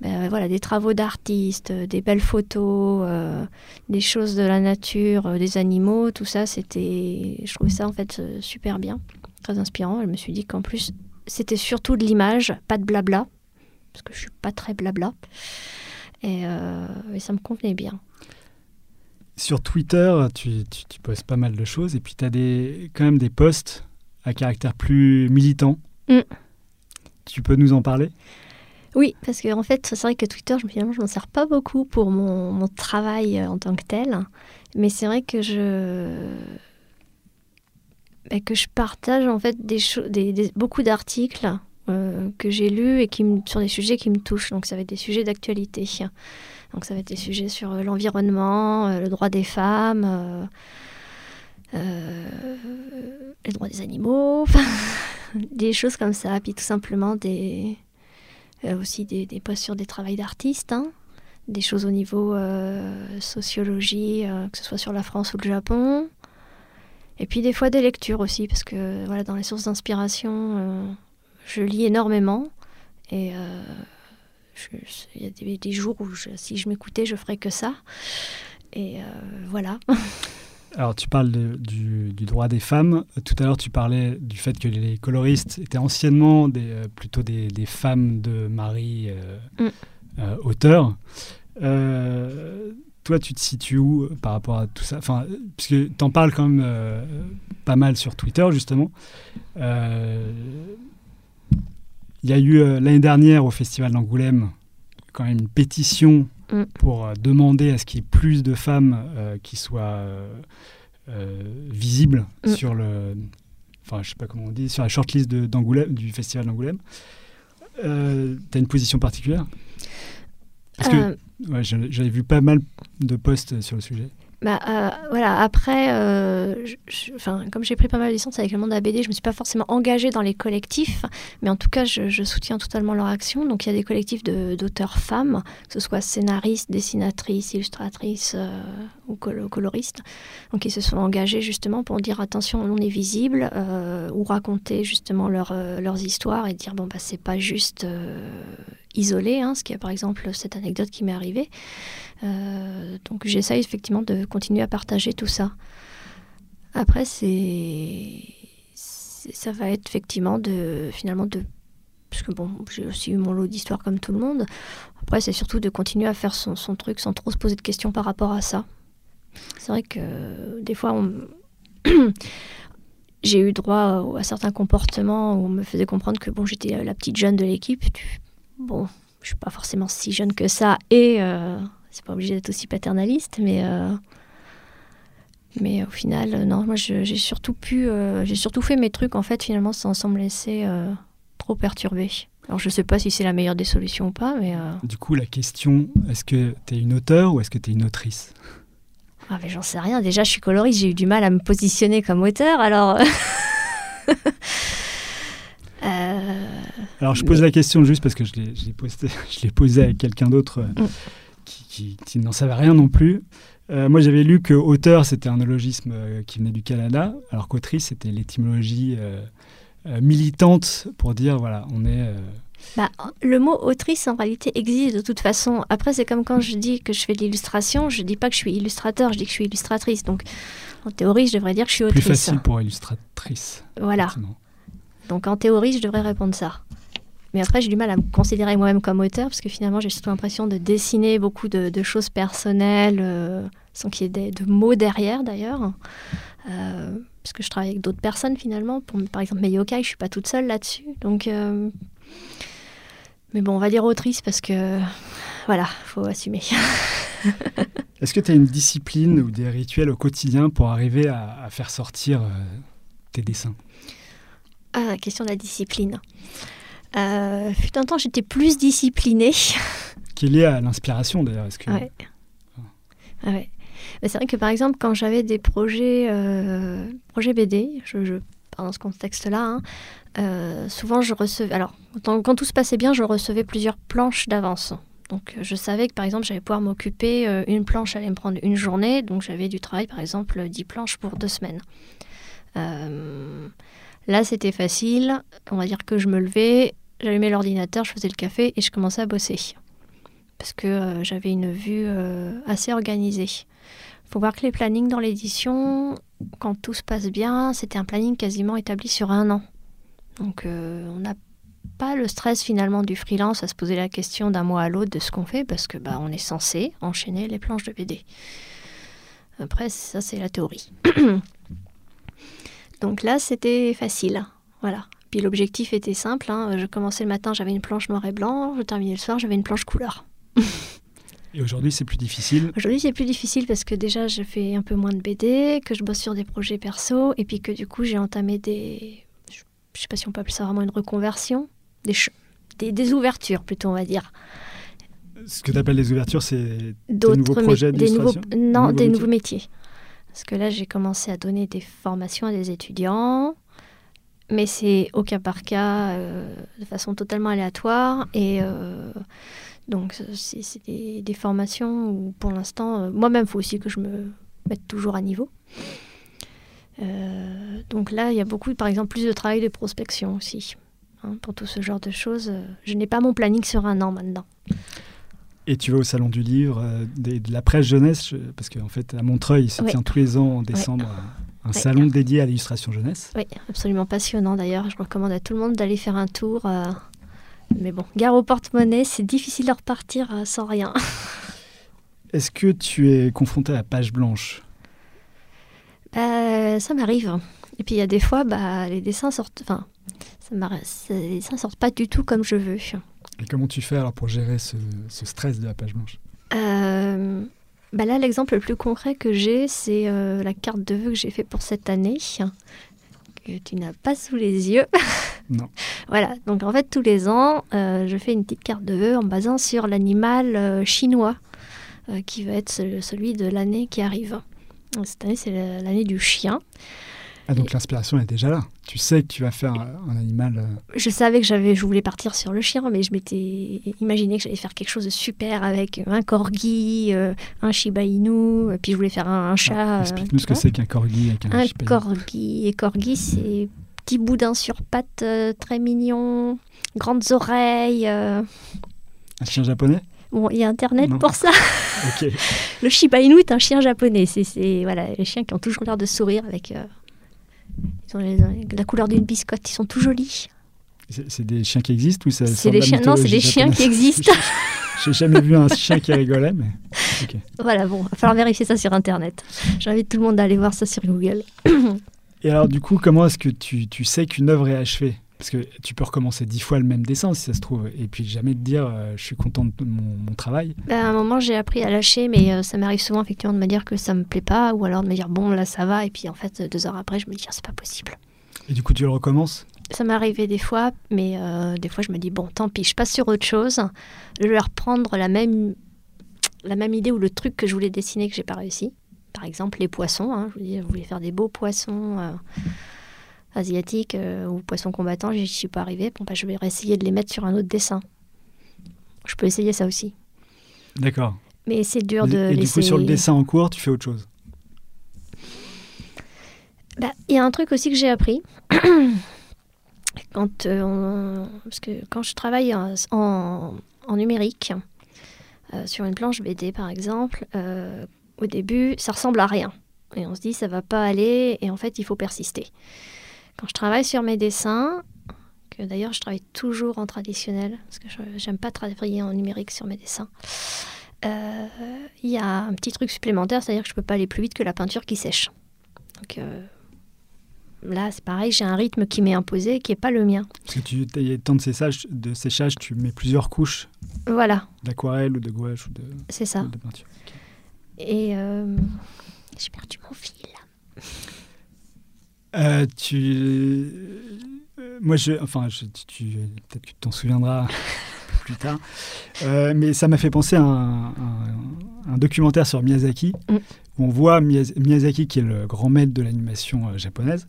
ben, voilà, des travaux d'artistes, euh, des belles photos, euh, des choses de la nature, des animaux, tout ça, c'était, je trouvais ça en fait super bien, très inspirant. Je me suis dit qu'en plus, c'était surtout de l'image, pas de blabla, parce que je suis pas très blabla, et, ça me convenait bien. Sur Twitter, tu, tu, postes pas mal de choses, et puis tu as des, quand même des posts à caractère plus militant. Mm. Tu peux nous en parler? Oui, parce qu'en en fait, c'est vrai que Twitter, finalement, je m'en sers pas beaucoup pour mon, travail euh, en tant que tel. Mais c'est vrai que je bah, que je partage en fait beaucoup d'articles euh, que j'ai lus et qui sur des sujets qui me touchent. Donc ça va être des sujets d'actualité. Donc ça va être des sujets sur euh, l'environnement, le droit des femmes, les droits des animaux, des choses comme ça. Puis tout simplement des euh, aussi des, des posts sur des travails d'artistes, hein. des choses au niveau euh, sociologie, euh, que ce soit sur la France ou le Japon. Et puis des fois des lectures aussi, parce que voilà, dans les sources d'inspiration, je lis énormément. Et il y a des, jours où si je m'écoutais, je ferais que ça. Et voilà. Alors, tu parles du, droit des femmes. Tout à l'heure, tu parlais du fait que les coloristes étaient anciennement des, euh, plutôt des, femmes de mari euh, mm. euh, auteurs. Toi, tu te situes où par rapport à tout ça? Enfin, Puisque tu en parles quand même pas mal sur Twitter, justement. Il y a eu l'année dernière au Festival d'Angoulême quand même une pétition Mm. pour euh, demander à ce qu'il y ait plus de femmes euh, qui soient euh, euh, visibles Mm. sur le, enfin je sais pas comment on dit, sur la shortlist de- du festival d'Angoulême. Euh, T'as une position particulière? Parce que Euh, ouais, j'avais vu pas mal de posts sur le sujet. Bah, euh, voilà, après, euh, je- je- enfin, comme j'ai pris pas mal de licences avec le monde de la BD, je me suis pas forcément engagée dans les collectifs, mais en tout cas, je, je soutiens totalement leur action. Donc, il y a des collectifs de- d'auteurs femmes, que ce soit scénaristes, dessinatrices, illustratrices euh, ou colo- coloristes, donc ils se sont engagés justement pour dire attention, on est visible, ou raconter justement leur, leurs histoires et dire bon, bah, c'est pas juste isolé, hein, ce qui est par exemple cette anecdote qui m'est arrivée. Euh, donc j'essaye effectivement de continuer à partager tout ça. Après, c'est, ça va être effectivement de finalement de parce que bon, j'ai aussi eu mon lot d'histoires comme tout le monde. Après, c'est surtout de continuer à faire son, truc sans trop se poser de questions par rapport à ça. C'est vrai que des fois, on... j'ai eu droit à certains comportements où on me faisait comprendre que bon, j'étais la petite jeune de l'équipe. Bon, je suis pas forcément si jeune que ça et euh, c'est pas obligé d'être aussi paternaliste, mais euh, mais au final, euh, non, moi j'ai surtout pu, euh, j'ai surtout fait mes trucs en fait finalement sans, sans me laisser trop perturber. Alors je sais pas si c'est la meilleure des solutions ou pas, mais Du coup, la question, est-ce que tu es une auteure ou est-ce que tu es une autrice? Ah mais j'en sais rien. Déjà, je suis coloriste, j'ai eu du mal à me positionner comme auteur, alors. Euh, Alors, je pose la question juste parce que je l'ai je l'ai posté- je l'ai posé à quelqu'un d'autre euh, Mm. qui, qui- qui n'en savait rien non plus. Euh, moi, j'avais lu que auteur, c'était un néologisme euh, qui venait du Canada, alors qu'autrice, c'était l'étymologie euh, militante pour dire, voilà, on est... Bah, le mot autrice en réalité existe de toute façon. Après, c'est comme quand je dis que je fais de l'illustration, je dis pas que je suis illustrateur, je dis que je suis illustratrice. Donc, en théorie, je devrais dire que je suis plus autrice. facile pour illustratrice. Voilà. Donc, en théorie, je devrais répondre ça. Mais après, j'ai du mal à me considérer moi-même comme auteur parce que finalement, j'ai surtout l'impression de dessiner beaucoup de, choses personnelles euh, sans qu'il y ait de mots derrière d'ailleurs. Euh, parce que je travaille avec d'autres personnes finalement. Pour, par exemple, mes yokai, je suis pas toute seule là-dessus. Donc, euh, mais bon, on va dire autrice parce que voilà, faut assumer. Est-ce que tu as une discipline ou des rituels au quotidien pour arriver à, faire sortir tes dessins? Ah, la question de la discipline. Euh, fut un temps, j'étais plus disciplinée. Qui est lié à l'inspiration d'ailleurs. Est-ce que... Ouais. Ah ouais. Mais c'est vrai que par exemple, quand j'avais des projets, euh, projets BD, je, je dans ce contexte-là, hein, euh, souvent je recevais. Alors, quand, quand tout se passait bien, je recevais plusieurs planches d'avance. Donc, euh, je savais que par exemple, j'allais pouvoir m'occuper, euh, une planche allait me prendre une journée, donc j'avais du travail, par exemple, 10 planches pour deux semaines. Euh, là, c'était facile. On va dire que je me levais, j'allumais l'ordinateur, je faisais le café et je commençais à bosser parce que euh, j'avais une vue euh, assez organisée. Il faut voir que les plannings dans l'édition, quand tout se passe bien, c'était un planning quasiment établi sur un an. Donc euh, on n'a pas le stress finalement du freelance à se poser la question d'un mois à l'autre de ce qu'on fait parce que bah, on est censé enchaîner les planches de BD. Après, ça c'est la théorie. Donc là, c'était facile. Voilà. Puis l'objectif était simple. hein. Je commençais le matin, j'avais une planche noir et blanc. Je terminais le soir, j'avais une planche couleur. Et aujourd'hui, c'est plus difficile? Aujourd'hui, c'est plus difficile parce que déjà, je fais un peu moins de BD, que je bosse sur des projets perso, et puis que du coup, j'ai entamé des. Je je sais pas si on peut appeler ça vraiment une reconversion, des, des, des ouvertures plutôt, on va dire. Ce que tu appelles les ouvertures, c'est D'autres nouveaux projets des nouveaux, Non, Nouveaux des métiers? nouveaux métiers. Parce que là, j'ai commencé à donner des formations à des étudiants, mais c'est au cas par cas, euh, de façon totalement aléatoire. Et euh, donc, c'est des, formations où, pour l'instant, euh, moi-même, il faut aussi que je me mette toujours à niveau. Donc là, il y a beaucoup, par exemple, plus de travail de prospection aussi. hein, pour tout ce genre de choses. Je n'ai pas mon planning sur un an maintenant. Et tu vas au salon du livre, euh, des- de la presse jeunesse, je- parce qu'en fait, à Montreuil, il se tient tous les ans en décembre un, un salon dédié à l'illustration jeunesse. Oui, absolument passionnant d'ailleurs. Je recommande à tout le monde d'aller faire un tour. euh, Mais bon, gare au porte-monnaie, c'est difficile de repartir euh, sans rien. Est-ce que tu es confronté à la page blanche? Euh, ça m'arrive. Et puis il y a des fois, bah, les dessins sortent. Enfin, ça- les dessins sortent pas du tout comme je veux. Et comment tu fais alors pour gérer ce, ce stress de la page blanche? Euh, bah là, l'exemple le plus concret que j'ai, c'est euh, la carte de vœux que j'ai fait pour cette année, que tu n'as pas sous les yeux. Non. voilà, donc en fait, tous les ans, euh, je fais une petite carte de vœux en basant sur l'animal chinois, qui va être ce- celui de l'année qui arrive. Cette année, c'est la- l'année du chien. Ah, donc l'inspiration est déjà là. Tu sais que tu vas faire un, un animal. euh, Je savais que j'avais, je voulais partir sur le chien, mais je m'étais imaginé que j'allais faire quelque chose de super avec un corgi, euh, un shiba inu, et puis je voulais faire un, un chat. ah, euh, Explique-nous ce que c'est qu'un corgi avec un, Un Shiba Inu. corgi. Et corgi, c'est petit boudin sur pattes, euh, très mignon, grandes oreilles. euh. Un chien japonais? Bon, il y a Internet Non. pour ça. Le Shiba Inu est un chien japonais. C'est, c'est- voilà, les chiens qui ont toujours l'air de sourire avec. Euh, ils ont les- la couleur d'une biscotte. Ils sont tout jolis. C'est des chiens qui existent ou ça C'est des chiens. Non, c'est des chiens qui existent. J'ai jamais vu un chien qui rigolait, mais. Voilà, bon, va falloir vérifier ça sur Internet. J'invite tout le monde à aller voir ça sur Google. Et alors, du coup, comment est-ce que tu, tu sais qu'une œuvre est achevée? Parce que tu peux recommencer dix fois le même dessin si ça se trouve, et puis jamais te dire euh, je suis content de mon, mon travail. Ben, à un moment, j'ai appris à lâcher, mais euh, ça m'arrive souvent effectivement de me dire que ça me plaît pas, ou alors de me dire bon, là ça va, et puis en fait, deux heures après, je me dis ah, c'est pas possible. Et du coup, tu le recommences? Ça m'est arrivé des fois, mais euh, des fois je me dis bon, tant pis, je passe sur autre chose. Je vais reprendre la même, la même idée ou le truc que je voulais dessiner que j'ai pas réussi. Par exemple, les poissons. hein. Je, vous dis, je voulais faire des beaux poissons euh, asiatiques euh, ou poissons combattants. J'y suis pas arrivée. Bon, bah, je vais essayer de les mettre sur un autre dessin. Je peux essayer ça aussi. D'accord. Mais c'est dur de et du laisser. coup, sur le dessin en cours, tu fais autre chose? Bah, Il y a un truc aussi que j'ai appris. quand, euh, on- parce que quand je travaille en, en- en numérique, euh, sur une planche BD par exemple, euh, au début, ça ressemble à rien. Et on se dit, ça va pas aller, et en fait, il faut persister. Quand je travaille sur mes dessins, que d'ailleurs je travaille toujours en traditionnel, parce que je j'aime pas travailler en numérique sur mes dessins, euh, il y a un petit truc supplémentaire, c'est-à-dire que je peux pas aller plus vite que la peinture qui sèche. Donc euh, là, c'est pareil, j'ai un rythme qui m'est imposé, qui est pas le mien. Parce que tu il y a temps de séchage, de séchage, tu mets plusieurs couches Voilà, d'aquarelle ou de gouache ou de, c'est ça. ou de peinture. Et euh, j'ai perdu mon fil. Euh, tu. euh, Moi, je. Enfin, je- tu, peut-être que tu t'en souviendras plus tard. Euh, mais ça m'a fait penser à un, un- un documentaire sur Miyazaki, Mm. où on voit Miyaz- Miyazaki, qui est le grand maître de l'animation euh, japonaise,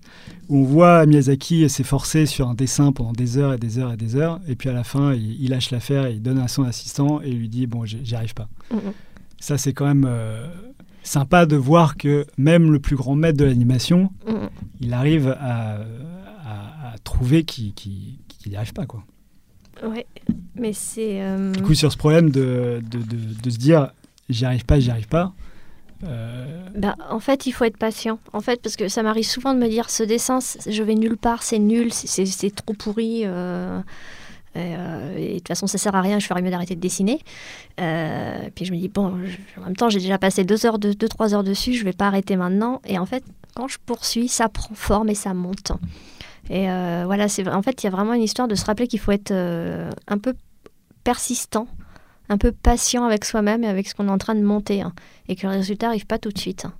où on voit Miyazaki s'efforcer sur un dessin pendant des heures et des heures et des heures, et puis à la fin, il, il lâche l'affaire, il donne à son assistant et il lui dit Bon, j'y arrive pas. Mm, mm. Ça, c'est quand même. euh, Sympa de voir que même le plus grand maître de l'animation, Mm, il arrive à, à- à trouver qu'il qui, n'y arrive pas. Quoi. Ouais, mais c'est. euh, Du coup, sur ce problème de, de, de- de se dire j'y arrive pas, j'y arrive pas, euh, bah, en fait, il faut être patient. En fait, parce que ça m'arrive souvent de me dire ce dessin, je vais nulle part, c'est nul, c'est- trop pourri. euh, euh, et de toute façon, ça sert à rien, je ferais mieux d'arrêter de dessiner. Euh, puis je me dis, bon, en même temps, j'ai déjà passé deux heures, deux, deux, trois heures dessus, je vais pas arrêter maintenant. Et en fait, quand je poursuis, ça prend forme et ça monte. Et euh, voilà, c'est en fait, il y a vraiment une histoire de se rappeler qu'il faut être un peu persistant, un peu patient avec soi-même et avec ce qu'on est en train de monter, hein, et que le résultat n'arrive pas tout de suite. hein.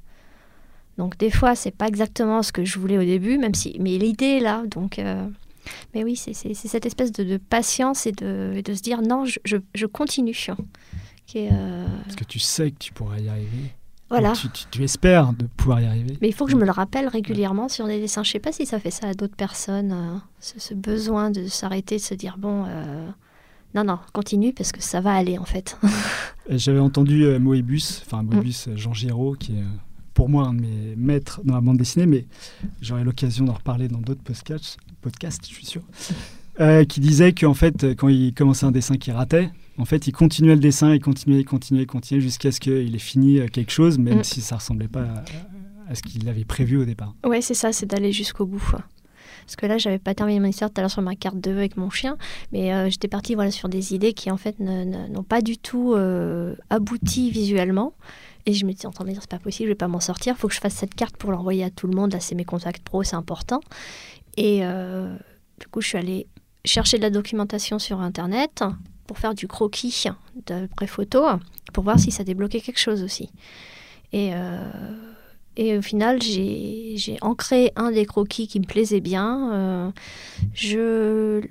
Donc des fois, c'est pas exactement ce que je voulais au début, même si, mais l'idée est là. Donc, mais oui, c'est cette espèce de, de patience et de, se dire non, je, je- je continue. qui est, euh, parce que tu sais que tu pourras y arriver. voilà. Tu, tu- tu espères de pouvoir y arriver. Mais il faut que je me le rappelle régulièrement sur des dessins. Je sais pas si ça fait ça à d'autres personnes, euh, ce, ce besoin de s'arrêter, de se dire bon, euh, non, non, continue parce que ça va aller en fait. J'avais entendu euh, Moebius, enfin Mm. Moebius, Jean Giraud, qui est pour moi un de mes maîtres dans la bande dessinée, mais j'aurai l'occasion d'en reparler dans d'autres podcasts, podcasts, je suis sûr, euh, qui disait qu'en fait, quand il commençait un dessin qui ratait, en fait, il continuait le dessin, il continuait, il continuait, il continuait jusqu'à ce qu'il ait fini euh, quelque chose, même Mm. si ça ressemblait pas à, à ce qu'il avait prévu au départ. Ouais, c'est ça, c'est d'aller jusqu'au bout. quoi. Parce que là, j'avais pas terminé mon histoire tout à l'heure sur ma carte de vœux avec mon chien, mais euh, j'étais partie voilà, sur des idées qui en fait n'ont pas du tout euh, abouti visuellement. Et je me dis, entendez, c'est pas possible, je vais pas m'en sortir, faut que je fasse cette carte pour l'envoyer à tout le monde. Là, c'est mes contacts pro, c'est important. Et euh, du coup, je suis allée chercher de la documentation sur Internet. pour faire du croquis d'après photo, pour voir si ça débloquait quelque chose aussi. Et, euh, au final, j'ai ancré un des croquis qui me plaisait bien. Euh, je,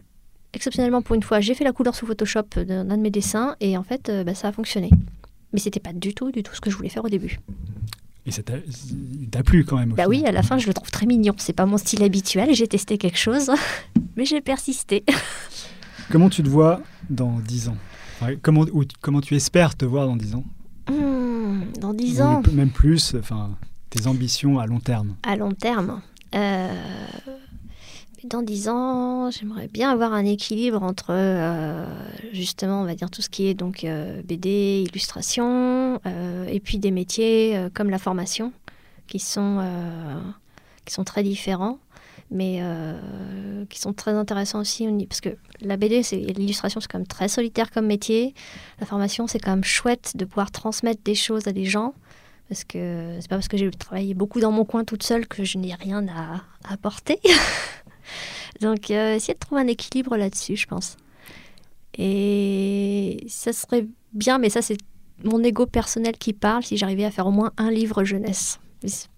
exceptionnellement, pour une fois, j'ai fait la couleur sous Photoshop d'un de mes dessins et en fait, bah, ça a fonctionné. Mais c'était pas du tout, du tout ce que je voulais faire au début. Et ça t'a il t'a plu quand même Bah final. oui, à la fin, je le trouve très mignon. C'est pas mon style habituel. J'ai testé quelque chose, mais j'ai persisté. Comment tu te vois dans 10 ans? Comment, ou t- comment tu espères te voir dans 10 ans? Hmm, dans 10 Ou ans, Même plus, enfin, tes ambitions à long terme? à long terme, euh, dans 10 ans, j'aimerais bien avoir un équilibre entre, euh, justement, on va dire tout ce qui est donc euh, BD, illustration, euh, et puis des métiers comme la formation, qui sont, qui sont très différents, mais qui sont très intéressants aussi, parce que la BD, c'est- l'illustration, c'est quand même très solitaire comme métier. La formation, c'est quand même chouette de pouvoir transmettre des choses à des gens. Parce que c'est pas parce que j'ai travaillé beaucoup dans mon coin toute seule que je n'ai rien à apporter. Donc, euh, essayer de trouver un équilibre là-dessus, je pense. Et ça serait bien, mais ça, c'est mon ego personnel qui parle si j'arrivais à faire au moins un livre jeunesse.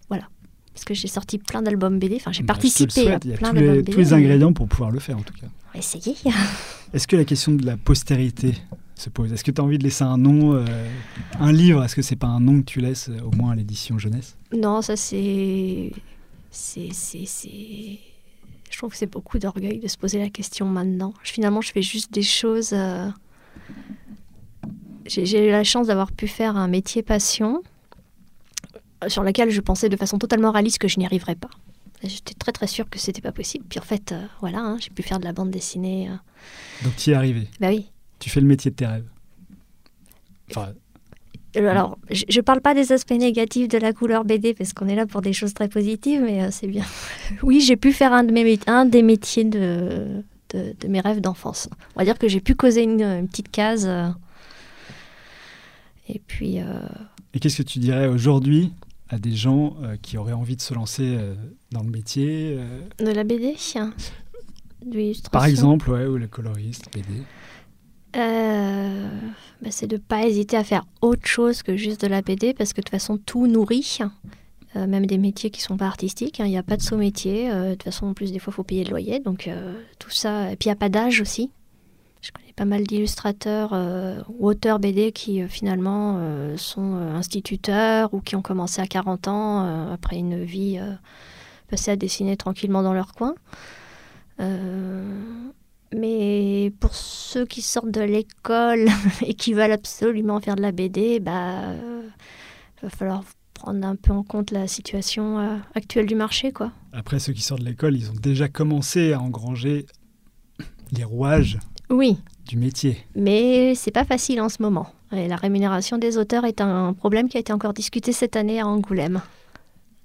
Voilà. Parce que j'ai sorti plein d'albums BD, enfin, j'ai Bah, participé à souhaite, Il y a plein tous d'albums les, BD. tous les ingrédients pour pouvoir le faire en tout cas. On va essayer. Est-ce que la question de la postérité se pose? Est-ce que tu as envie de laisser un nom, euh, un livre? Est-ce que c'est pas un nom que tu laisses euh, au moins à l'édition jeunesse? Non, ça. C'est. c'est- c'est- Je trouve que c'est beaucoup d'orgueil de se poser la question maintenant. Je- Finalement, je fais juste des choses. euh, J'ai eu la chance d'avoir pu faire un métier passion euh, sur lequel je pensais de façon totalement réaliste que je n'y arriverais pas. J'étais très très sûre que c'était pas possible. Puis en fait, euh, voilà, hein, j'ai pu faire de la bande dessinée. euh. Donc tu y es arrivé. Bah oui. Tu fais le métier de tes rêves. Enfin, Alors, je, je parle pas des aspects négatifs de la couleur BD parce qu'on est là pour des choses très positives, mais euh, c'est bien. oui, j'ai pu faire un, de mes, mét- un des métiers de, de, de mes rêves d'enfance. On va dire que j'ai pu causer une, une petite case. euh, et puis, euh, et qu'est-ce que tu dirais aujourd'hui à des gens euh, qui auraient envie de se lancer euh, dans le métier euh, de la BD, hein. Par exemple, ouais, ou le coloriste, BD. Euh, bah, c'est de pas hésiter à faire autre chose que juste de la BD parce que de toute façon tout nourrit, Euh, même des métiers qui sont pas artistiques. hein. Il n'y a pas de sous-métier. euh, de toute façon, en plus des fois, faut payer le loyer, donc tout ça. Et puis il n'y a pas d'âge aussi. Je connais pas mal d'illustrateurs ou auteurs BD qui finalement sont instituteurs ou qui ont commencé à 40 ans après une vie passée à dessiner tranquillement dans leur coin. Mais pour ceux qui sortent de l'école et qui veulent absolument faire de la BD, bah, euh, va falloir prendre un peu en compte la situation euh, actuelle du marché, quoi. Après, ceux qui sortent de l'école, ils ont déjà commencé à engranger les rouages Oui, du métier. mais c'est pas facile en ce moment. Et la rémunération des auteurs est un problème qui a été encore discuté cette année à Angoulême.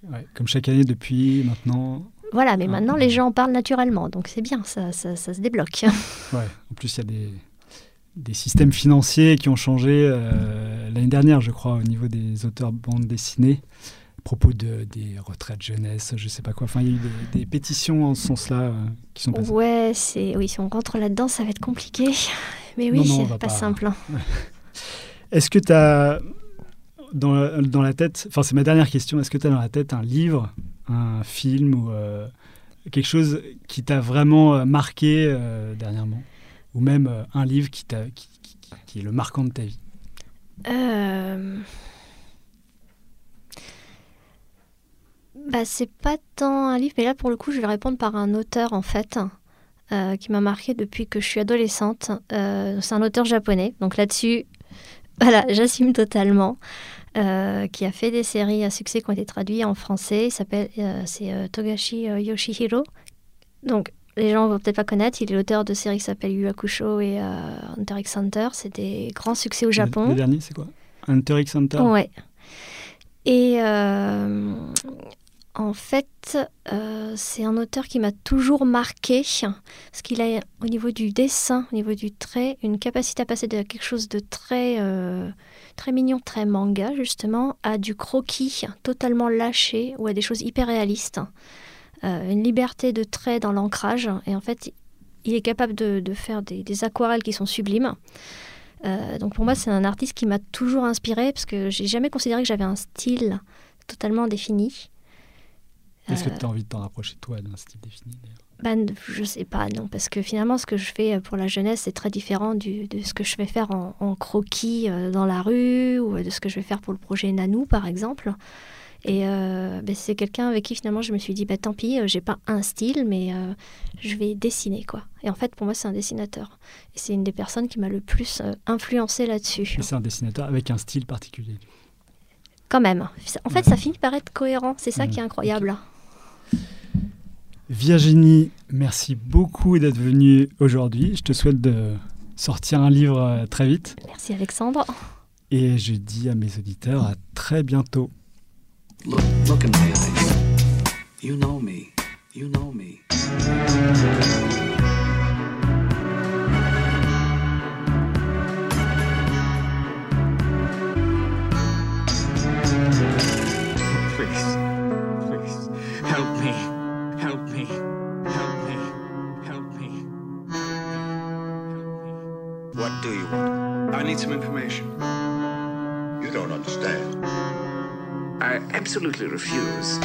Ouais, comme chaque année depuis maintenant. Voilà, mais Ah. maintenant les gens en parlent naturellement, donc c'est bien, ça, ça, ça se débloque. Ouais. En plus, il y a des, des systèmes financiers qui ont changé euh, l'année dernière, je crois, au niveau des auteurs bande dessinée, à propos de, des retraites jeunesse, je sais pas quoi. Enfin, il y a eu des, des pétitions en ce sens-là euh, qui sont passées. Ouais, c'est oui, si on rentre là-dedans, ça va être compliqué. Mais oui, c'est pas, pas- simple. hein. Est-ce que tu as dans la, tête, enfin c'est ma dernière question, est-ce que tu as dans la tête un livre, un film ou euh, quelque chose qui t'a vraiment euh, marqué euh, dernièrement? Ou même un livre qui, est le marquant de ta vie? Bah, c'est pas tant un livre, mais là pour le coup, je vais répondre par un auteur en fait, qui m'a marqué depuis que je suis adolescente. C'est un auteur japonais, donc là-dessus, voilà, j'assume totalement. Euh, qui a fait des séries à succès qui ont été traduites en français. Il s'appelle, euh, c'est euh, Togashi Yoshihiro. Donc, les gens vont peut-être pas connaître. Il est l'auteur de séries qui s'appellent Yu Hakusho et Hunter x Hunter. C'est des grands succès au Japon. Le, le dernier, c'est quoi? Hunter x Hunter? Ouais. Et en fait, euh, c'est un auteur qui m'a toujours marqué parce qu'il a au niveau du dessin, au niveau du trait, une capacité à passer de quelque chose de très euh, très mignon, très manga justement, à du croquis totalement lâché ou à des choses hyper réalistes. Euh, une liberté de trait dans l'ancrage et en fait il est capable de, faire des, aquarelles qui sont sublimes. Euh, donc pour moi, c'est un artiste qui m'a toujours inspiré parce que j'ai jamais considéré que j'avais un style totalement défini. Est-ce que tu as envie de t'en rapprocher toi d'un style défini ben, je sais pas, non, parce que finalement, ce que je fais pour la jeunesse, c'est très différent du, de ce que je vais faire en, croquis dans la rue ou de ce que je vais faire pour le projet Nanou, par exemple. Et euh, ben, c'est quelqu'un avec qui finalement je me suis dit, bah, tant pis, euh, j'ai pas un style, mais euh, je vais dessiner. quoi. Et en fait, pour moi, c'est un dessinateur. Et c'est une des personnes qui m'a le plus influencé là-dessus. c'est un dessinateur avec un style particulier. Quand même. En fait, ça finit par être cohérent. C'est ça qui est incroyable. Virginie, merci beaucoup d'être venue aujourd'hui. Je te souhaite de sortir un livre très vite. Merci Alexandre. Et je dis à mes auditeurs à très bientôt. Look, look in my eyes. You know me. You know me. I need some information. You don't understand. I absolutely refuse.